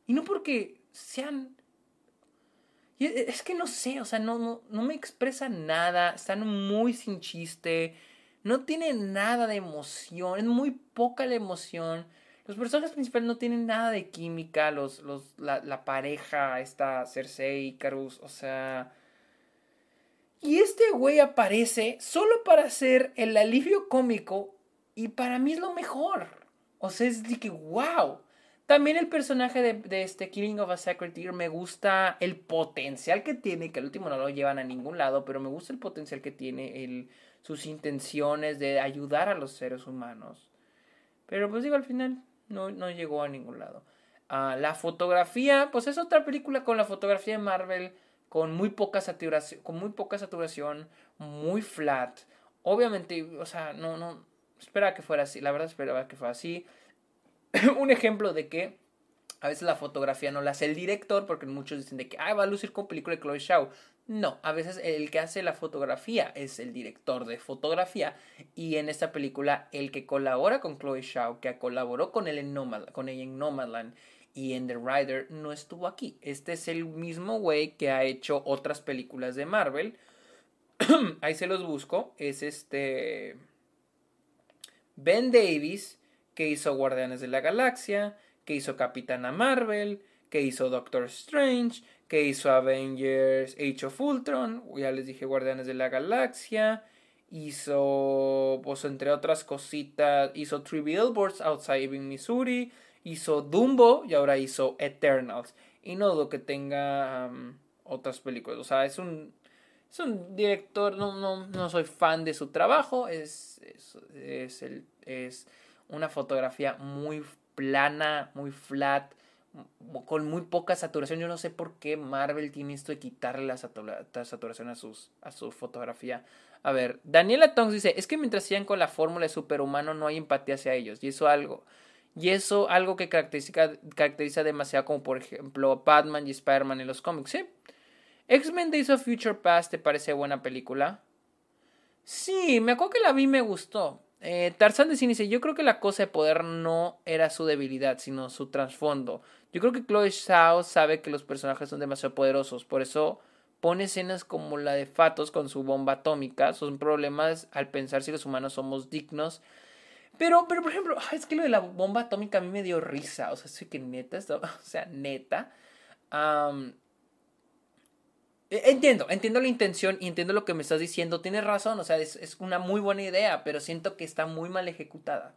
y no porque sean e, es que no sé, o sea, no, no, me expresan nada, están muy sin chiste, no tienen nada de emoción, es muy poca la emoción. Los personajes principales no tienen nada de química, los, los, la, la pareja, esta Cersei, Carus, o sea... Y este güey aparece solo para ser el alivio cómico y para mí es lo mejor. O sea, es de que, wow. También el personaje de, este Killing of a Sacred Deer me gusta el potencial que tiene, que al último no lo llevan a ningún lado, pero me gusta el potencial que tiene, el, sus intenciones de ayudar a los seres humanos. Pero pues digo, al final no, no llegó a ningún lado. Ah, la fotografía, pues es otra película con la fotografía de Marvel, con muy poca saturación, con muy poca saturación, muy flat. Obviamente, o sea, no, no, esperaba que fuera así, la verdad esperaba que fuera así. un ejemplo de que a veces la fotografía no la hace el director, porque muchos dicen de que va a lucir como película de Chloe Shaw. No, a veces el que hace la fotografía es el director de fotografía. Y en esta película, el que colabora con Chloe Shaw, que colaboró con, él en con ella en Nomadland y en The Rider, no estuvo aquí. Este es el mismo güey que ha hecho otras películas de Marvel. Ahí se los busco. Es este. Ben Davis que hizo Guardianes de la Galaxia, que hizo Capitana Marvel, que hizo Doctor Strange, que hizo Avengers Age of Ultron, ya les dije Guardianes de la Galaxia, hizo, pues entre otras cositas, hizo Three Billboards Outside Missouri, hizo Dumbo y ahora hizo Eternals. Y no dudo que tenga otras películas. O sea, es un, es un director, no, no, no soy fan de su trabajo, es, es, es, el, es una fotografía muy plana, muy flat, con muy poca saturación. Yo no sé por qué Marvel tiene esto de quitarle la saturación a, sus, a su fotografía. A ver, Daniela Tongs dice, es que mientras sigan con la fórmula de superhumano no hay empatía hacia ellos. Y eso algo. Y eso algo que caracteriza, caracteriza demasiado como por ejemplo Batman y Spider-Man en los cómics. ¿sí? X-Men Days of Future Past, ¿te parece buena película? Sí, me acuerdo que la vi y me gustó. Eh, Tarzan de Cine dice, yo creo que la cosa de poder no era su debilidad, sino su trasfondo. Yo creo que Chloe Zhao sabe que los personajes son demasiado poderosos, por eso pone escenas como la de Fatos con su bomba atómica. Son problemas al pensar si los humanos somos dignos. Pero, pero por ejemplo, es que lo de la bomba atómica a mí me dio risa. O sea, sí que neta, o sea, neta. E, entiendo, entiendo la intención y entiendo lo que me estás diciendo. Tienes razón, o sea, es, una muy buena idea, pero siento que está muy mal ejecutada.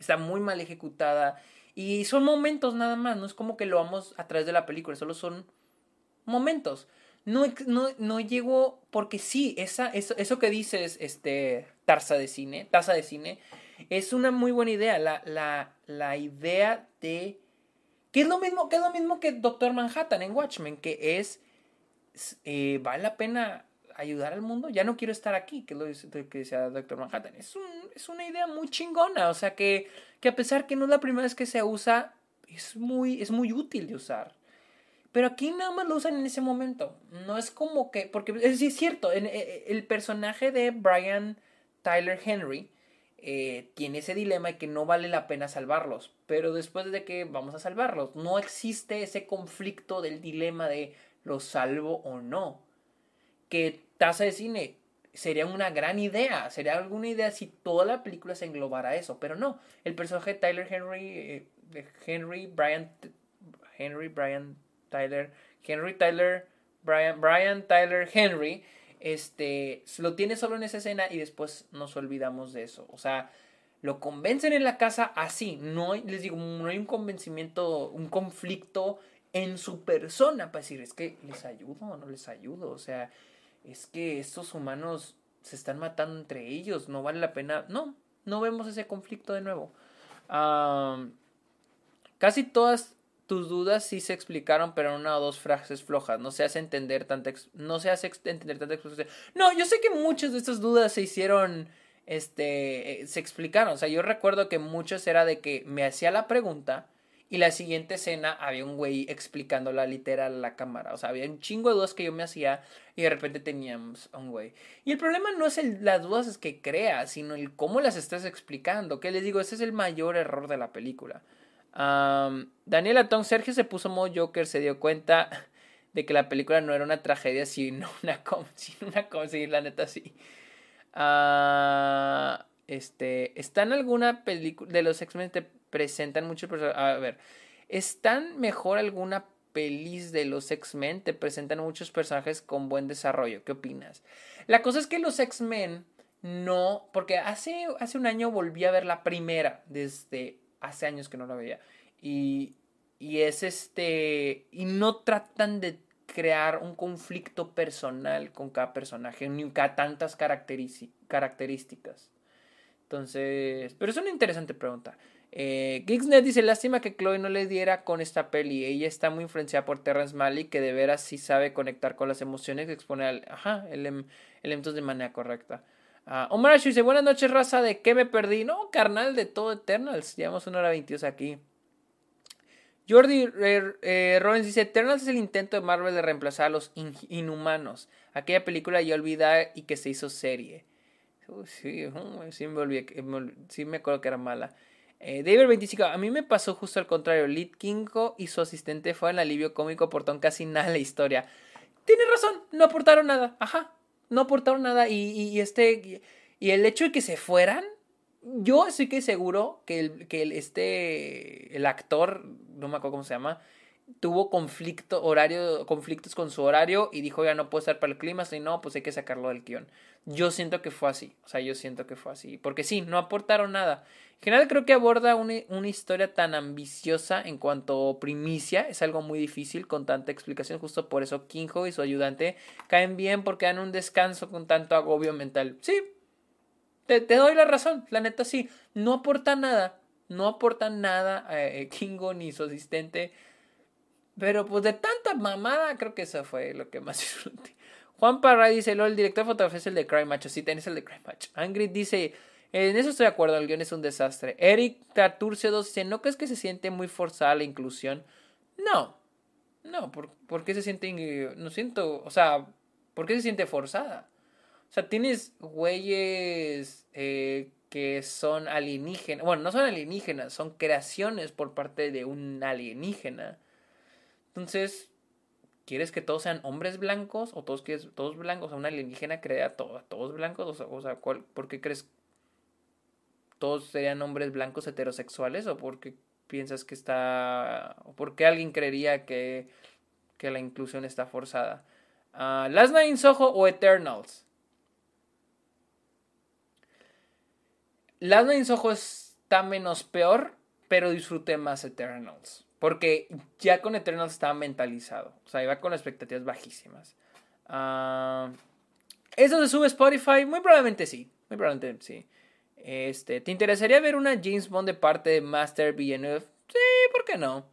Está muy mal ejecutada. Y son momentos nada más, no es como que lo vamos a través de la película, solo son momentos. No, no, no llego, porque sí, esa, eso, eso que dices, este, taza de cine, taza de cine, es una muy buena idea. La, la, la idea de... Que es lo mismo, que es lo mismo que Doctor Manhattan en Watchmen, que es eh, ¿vale la pena ayudar al mundo? Ya no quiero estar aquí, que es lo que decía Doctor Manhattan. Es, un, una idea muy chingona, o sea que, a pesar que no es la primera vez que se usa, es muy, es muy útil de usar. Pero aquí nada más lo usan en ese momento. No es como que. Porque es, es cierto, en, eh, el personaje de Brian Tyler Henry eh, tiene ese dilema de que no vale la pena salvarlos. Pero después de que vamos a salvarlos, no existe ese conflicto del dilema de lo salvo o no. Que taza de cine sería una gran idea, sería alguna idea si toda la película se englobara eso, pero no. El personaje de Tyler Henry, eh, Henry Brian, Henry Brian Tyler, Henry Tyler, Brian, Brian Tyler Henry, este, lo tiene solo en esa escena y después nos olvidamos de eso. O sea, lo convencen en la casa así, no les digo, no hay un convencimiento, un conflicto en su persona para decir, es que les ayudo o no les ayudo, o sea, es que estos humanos se están matando entre ellos, no vale la pena, no, no vemos ese conflicto de nuevo. casi todas tus dudas sí se explicaron, pero en una o dos frases flojas. No se hace entender tanta, no se hace entender tanta explicación. No, yo sé que muchas de estas dudas se hicieron, este, eh, se explicaron. O sea, yo recuerdo que muchos era de que me hacía la pregunta y la siguiente escena había un güey explicándola literal a la cámara. O sea, había un chingo de dudas que yo me hacía y de repente teníamos un güey. Y el problema no es el, las dudas que creas, sino el cómo las estás explicando. Que les digo, ese es el mayor error de la película. Daniela Tong, Sergio se puso modo Joker, se dio cuenta de que la película no era una tragedia, sino una sino una sí, la neta sí. Ah, este, ¿está en alguna película de los X-Men te presentan muchos personajes? A ver, ¿están mejor alguna pelis de los X-Men? Te presentan muchos personajes con buen desarrollo. ¿Qué opinas? La cosa es que los X-Men no, porque hace, hace un año volví a ver la primera, desde hace años que no la veía. Y, y es este, y no tratan de crear un conflicto personal con cada personaje, ni cada tantas características. Entonces, pero es una interesante pregunta. Eh, dice, lástima que Chloe no le diera con esta peli. Ella está muy influenciada por Terrence Malick, que de veras sí sabe conectar con las emociones que expone al, ajá, el, em, elementos de manera correcta. Uh, Omar Ashu dice, buenas noches, raza, ¿de qué me perdí? No, carnal, de todo Eternals. Llevamos una hora veintidós aquí. Jordi eh, Robbins dice, Eternals es el intento de Marvel de reemplazar a los inhumanos. Aquella película ya olvidada y que se hizo serie sí, sí me, olvidé, sí me acuerdo que era mala. Eh, David 25, a mí me pasó justo al contrario. Lee Kinko y su asistente fue el alivio cómico, aportaron casi nada a la historia. Tiene razón, no aportaron nada. Ajá, no aportaron nada. Y, y, este. Y, el hecho de que se fueran yo estoy que seguro que el, que el, este, el actor, no me acuerdo cómo se llama, tuvo conflicto horario, conflictos con su horario y dijo ya no puedo estar para el clima, si no, pues hay que sacarlo del guion. Yo siento que fue así, o sea, yo siento que fue así, porque sí, no aportaron nada. En general creo que aborda una, una historia tan ambiciosa en cuanto primicia, es algo muy difícil con tanta explicación, justo por eso Kinjo y su ayudante caen bien porque dan un descanso con tanto agobio mental. Sí, te, doy la razón, la neta sí, no aporta nada, no aporta nada eh, Kingo ni su asistente pero pues de tanta mamada, creo que eso fue lo que más disfruté. Juan Parra dice, el director de fotografía es el de Crime Match. Sí, tenés el de Crime Match. Angry dice, en eso estoy de acuerdo, el guion es un desastre. Eric Taturcio 2 dice, ¿no crees que se siente muy forzada la inclusión? No. No, ¿por, qué se siente... No siento... O sea, ¿por qué se siente forzada? O sea, tienes güeyes eh, que son alienígenas. Bueno, no son alienígenas, son creaciones por parte de un alienígena. Entonces, ¿quieres que todos sean hombres blancos o todos quieres todos blancos? O una alienígena crea a, todos blancos. O sea, ¿cuál, ¿por qué crees todos serían hombres blancos heterosexuales? ¿O por qué piensas que está... o por qué alguien creería que, que la inclusión está forzada? Uh, Last Night o Eternals. Last Night in está menos peor, pero disfruté más Eternals. Porque ya con Eternals estaba mentalizado. O sea, iba con expectativas bajísimas. Uh, ¿Eso se sube Spotify? Muy probablemente sí. Muy probablemente sí. Este, ¿Te interesaría ver una James Bond de parte de Master Villeneuve? Sí, ¿por qué no?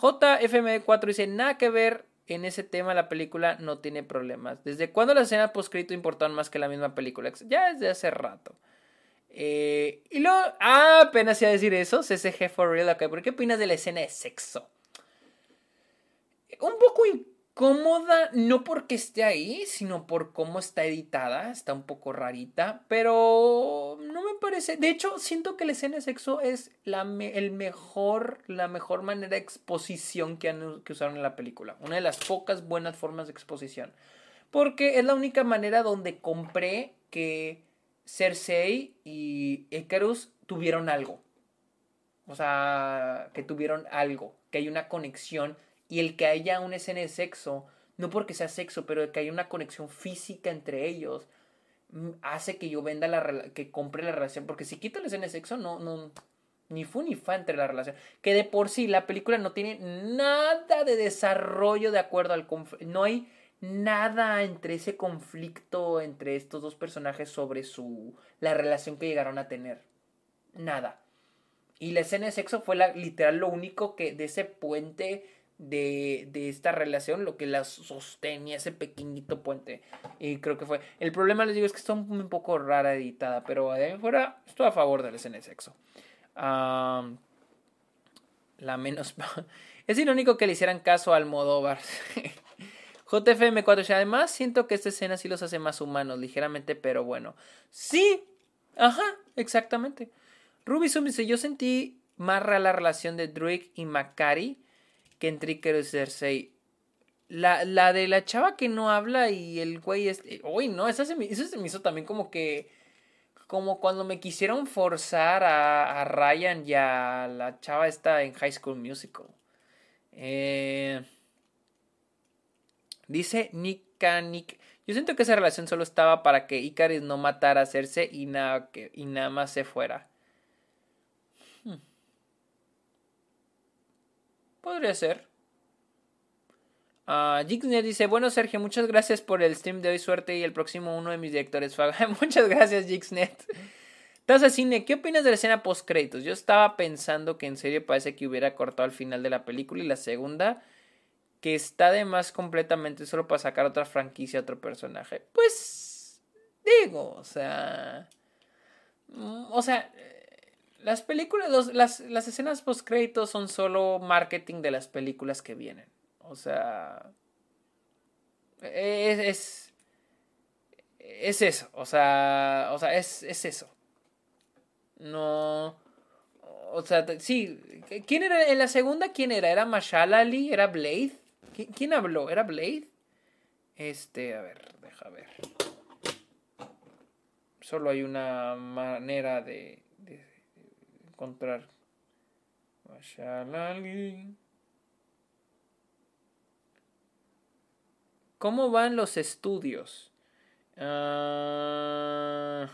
JFM4 dice, nada que ver en ese tema, la película no tiene problemas. ¿Desde cuándo las escenas post-crédito importan más que la misma película? Ya desde hace rato. Eh, y luego, ah, apenas iba a decir eso, CCG for real, okay. ¿Por qué opinas de la escena de sexo? Un poco incómoda, no porque esté ahí, sino por cómo está editada, está un poco rarita, pero no me parece, de hecho, siento que la escena de sexo es la, el mejor, la mejor manera de exposición que, han, que usaron en la película, una de las pocas buenas formas de exposición, porque es la única manera donde compré que Cersei y Icarus tuvieron algo. O sea, que tuvieron algo, que hay una conexión y el que haya una escena de sexo, no porque sea sexo, pero que haya una conexión física entre ellos, mm, hace que yo venda la que compre la relación, porque si quito la escena de sexo, no, no, ni fu ni fa entre la relación. Que de por sí la película no tiene nada de desarrollo de acuerdo al no hay nada entre ese conflicto entre estos dos personajes sobre su la relación que llegaron a tener. Nada. Y la escena de sexo fue la, literal lo único que de ese puente de, de esta relación, lo que la sostenía, ese pequeñito puente. Y creo que fue. El problema, les digo, es que está un, poco rara editada, pero de ahí fuera estoy a favor de la escena de sexo. la menos. es irónico que le hicieran caso al Modóvar. JFM4, y además siento que esta escena sí los hace más humanos, ligeramente, pero bueno. Sí, ajá, exactamente. Ruby Zoom dice, yo sentí más real la relación de Drake y Macari que entre Iker y Cersei. La, la de la chava que no habla y el güey este... Uy, no, eso se, me, eso se me hizo también como que... Como cuando me quisieron forzar a, a Ryan y a la chava esta en High School Musical. Eh... Dice Nika Nick. Yo siento que esa relación solo estaba para que Icaris no matara a Cersei y nada, que, y nada más se fuera. Hmm. Podría ser. Uh, dice, bueno Sergio, muchas gracias por el stream de hoy, suerte y el próximo uno de mis directores. muchas gracias Jixnet. Taza Cine, ¿qué opinas de la escena post créditos? Yo estaba pensando que en serio parece que hubiera cortado al final de la película y la segunda que está de más completamente solo para sacar otra franquicia, otro personaje. Pues digo, o sea, mm, o sea, las películas, las, las escenas post créditos son solo marketing de las películas que vienen. O sea, es, es, es eso, o sea, o sea, es, es eso. No, o sea, sí, ¿quién era en la segunda? ¿Quién era? ¿Era Mashallah Ali? ¿Era Blade? ¿Quién habló? ¿Era Blade? Este, a ver, deja ver. Solo hay una manera de, encontrar. Mashallah Ali. ¿Cómo van los estudios? Ah,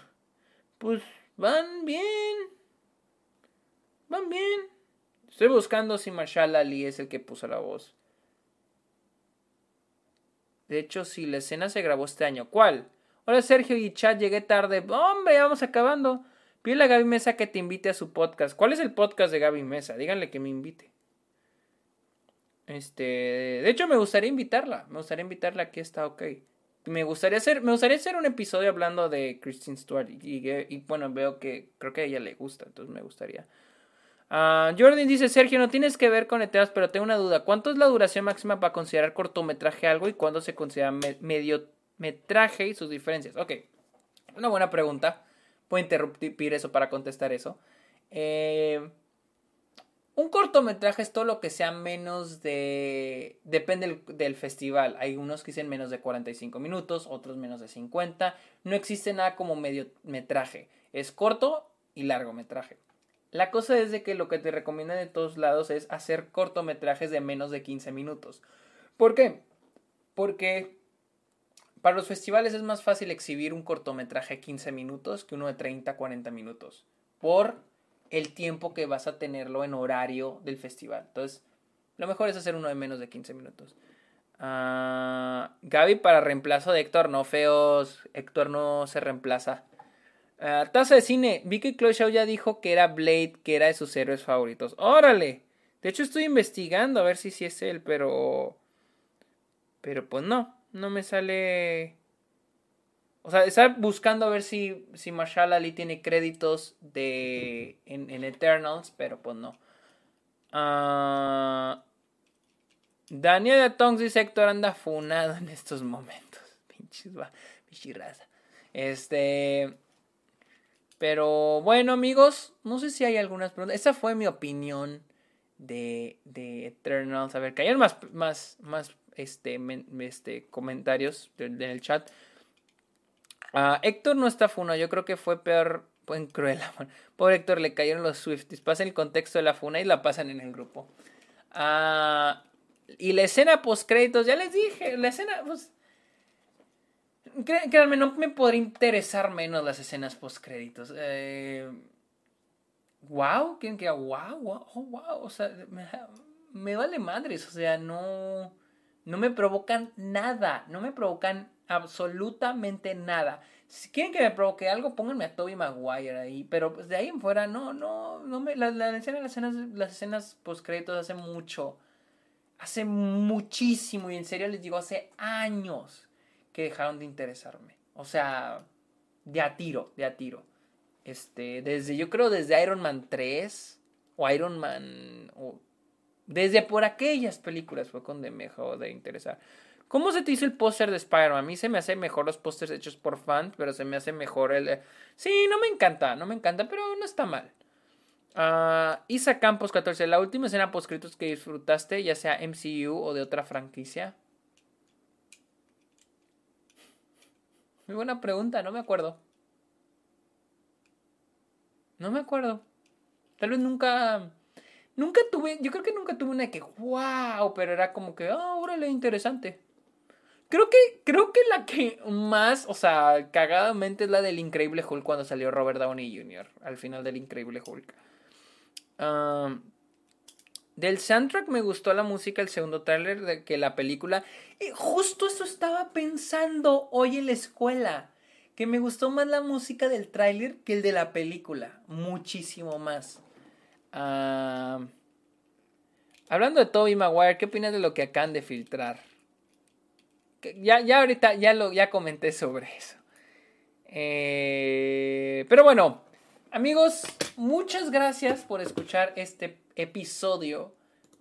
pues van bien. Van bien. Estoy buscando si Marshall Ali es el que puso la voz. De hecho, si la escena se grabó este año. ¿Cuál? Hola Sergio y chat, llegué tarde. Hombre, vamos acabando. Pídele a Gaby Mesa que te invite a su podcast. ¿Cuál es el podcast de Gaby Mesa? Díganle que me invite. Este, de hecho me gustaría invitarla, me gustaría invitarla aquí está ok. Me gustaría hacer, me gustaría hacer un episodio hablando de Christine Stewart y, bueno, veo que creo que a ella le gusta, entonces me gustaría. Uh, Jordan dice, Sergio, no tienes que ver con Eteras, pero tengo una duda. ¿Cuánto es la duración máxima para considerar cortometraje algo y cuándo se considera mediometraje y sus diferencias? Ok, una buena pregunta. Puedo interrumpir eso para contestar eso. Eh, un cortometraje es todo lo que sea menos de... Depende del, festival. Hay unos que dicen menos de 45 minutos, otros menos de 50. No existe nada como mediometraje. Es corto y largometraje. La cosa es de que lo que te recomiendan de todos lados es hacer cortometrajes de menos de 15 minutos. ¿Por qué? Porque para los festivales es más fácil exhibir un cortometraje de 15 minutos que uno de 30 40 minutos. Por el tiempo que vas a tenerlo en horario del festival. Entonces, lo mejor es hacer uno de menos de 15 minutos. Uh, Gaby para reemplazo de Héctor, no feos. Héctor no se reemplaza. Uh, taza de cine. Vi que ya dijo que era Blade, que era de sus héroes favoritos. ¡Órale! De hecho, estoy investigando a ver si sí es él, pero. Pero pues no. No me sale. O sea, está buscando a ver si, si Marshall Ali tiene créditos de, en, Eternals, pero pues no. Uh, Daniel Tongs dice Héctor anda funado en estos momentos. Pinches, raza. Este. Pero bueno, amigos, no sé si hay algunas preguntas. Esa fue mi opinión de, de Eternals. A ver, hayan más, más, más este, este, comentarios en el chat. Uh, Héctor no está funa, yo creo que fue peor, en Cruella. Por Héctor le cayeron los Swifties. Pasan el contexto de la funa y la pasan en el grupo. Uh, y la escena post créditos, ya les dije, la escena, pues. Créanme, no me podría interesar menos las escenas post créditos. Eh, wow, ¿quién que wow, wow, oh, wow, o sea, me, me vale madres, o sea, no, no me provocan nada, no me provocan absolutamente nada. Si quieren que me provoque algo, pónganme a Toby Maguire ahí. Pero pues, de ahí en fuera, no, no, no me. La, la las escenas, las escenas post créditos hace mucho. Hace muchísimo. Y en serio les digo, hace años que dejaron de interesarme. O sea, de a tiro, de a tiro. Este, desde, yo creo desde Iron Man 3 o Iron Man. O, desde por aquellas películas fue cuando me dejó de interesar. ¿Cómo se te hizo el póster de Spider-Man? A mí se me hace mejor los pósters hechos por fans, pero se me hace mejor el... Sí, no me encanta, no me encanta, pero no está mal. Uh, Isa Campos 14, la última escena postcritos que disfrutaste, ya sea MCU o de otra franquicia. Muy buena pregunta, no me acuerdo. No me acuerdo. Tal vez nunca. Nunca tuve. Yo creo que nunca tuve una que. ¡Wow! Pero era como que. ¡Ah, órale, interesante! Creo que, creo que la que más, o sea, cagadamente es la del Increíble Hulk cuando salió Robert Downey Jr. al final del Increíble Hulk. Del soundtrack me gustó la música, el segundo tráiler de que la película. Y justo eso estaba pensando hoy en la escuela. Que me gustó más la música del tráiler que el de la película. Muchísimo más. hablando de Toby Maguire, ¿qué opinas de lo que acaban de filtrar? ya, ya ahorita ya, lo, ya comenté sobre eso. Eh, pero bueno, amigos, muchas gracias por escuchar este episodio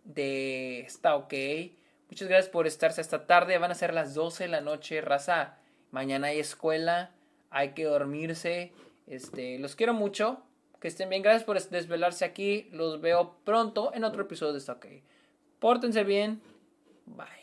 de Está OK. Muchas gracias por estarse esta tarde. Van a ser las 12 de la noche, raza. Mañana hay escuela, hay que dormirse. Este, los quiero mucho. Que estén bien. Gracias por desvelarse aquí. Los veo pronto en otro episodio de Está OK. Pórtense bien. Bye.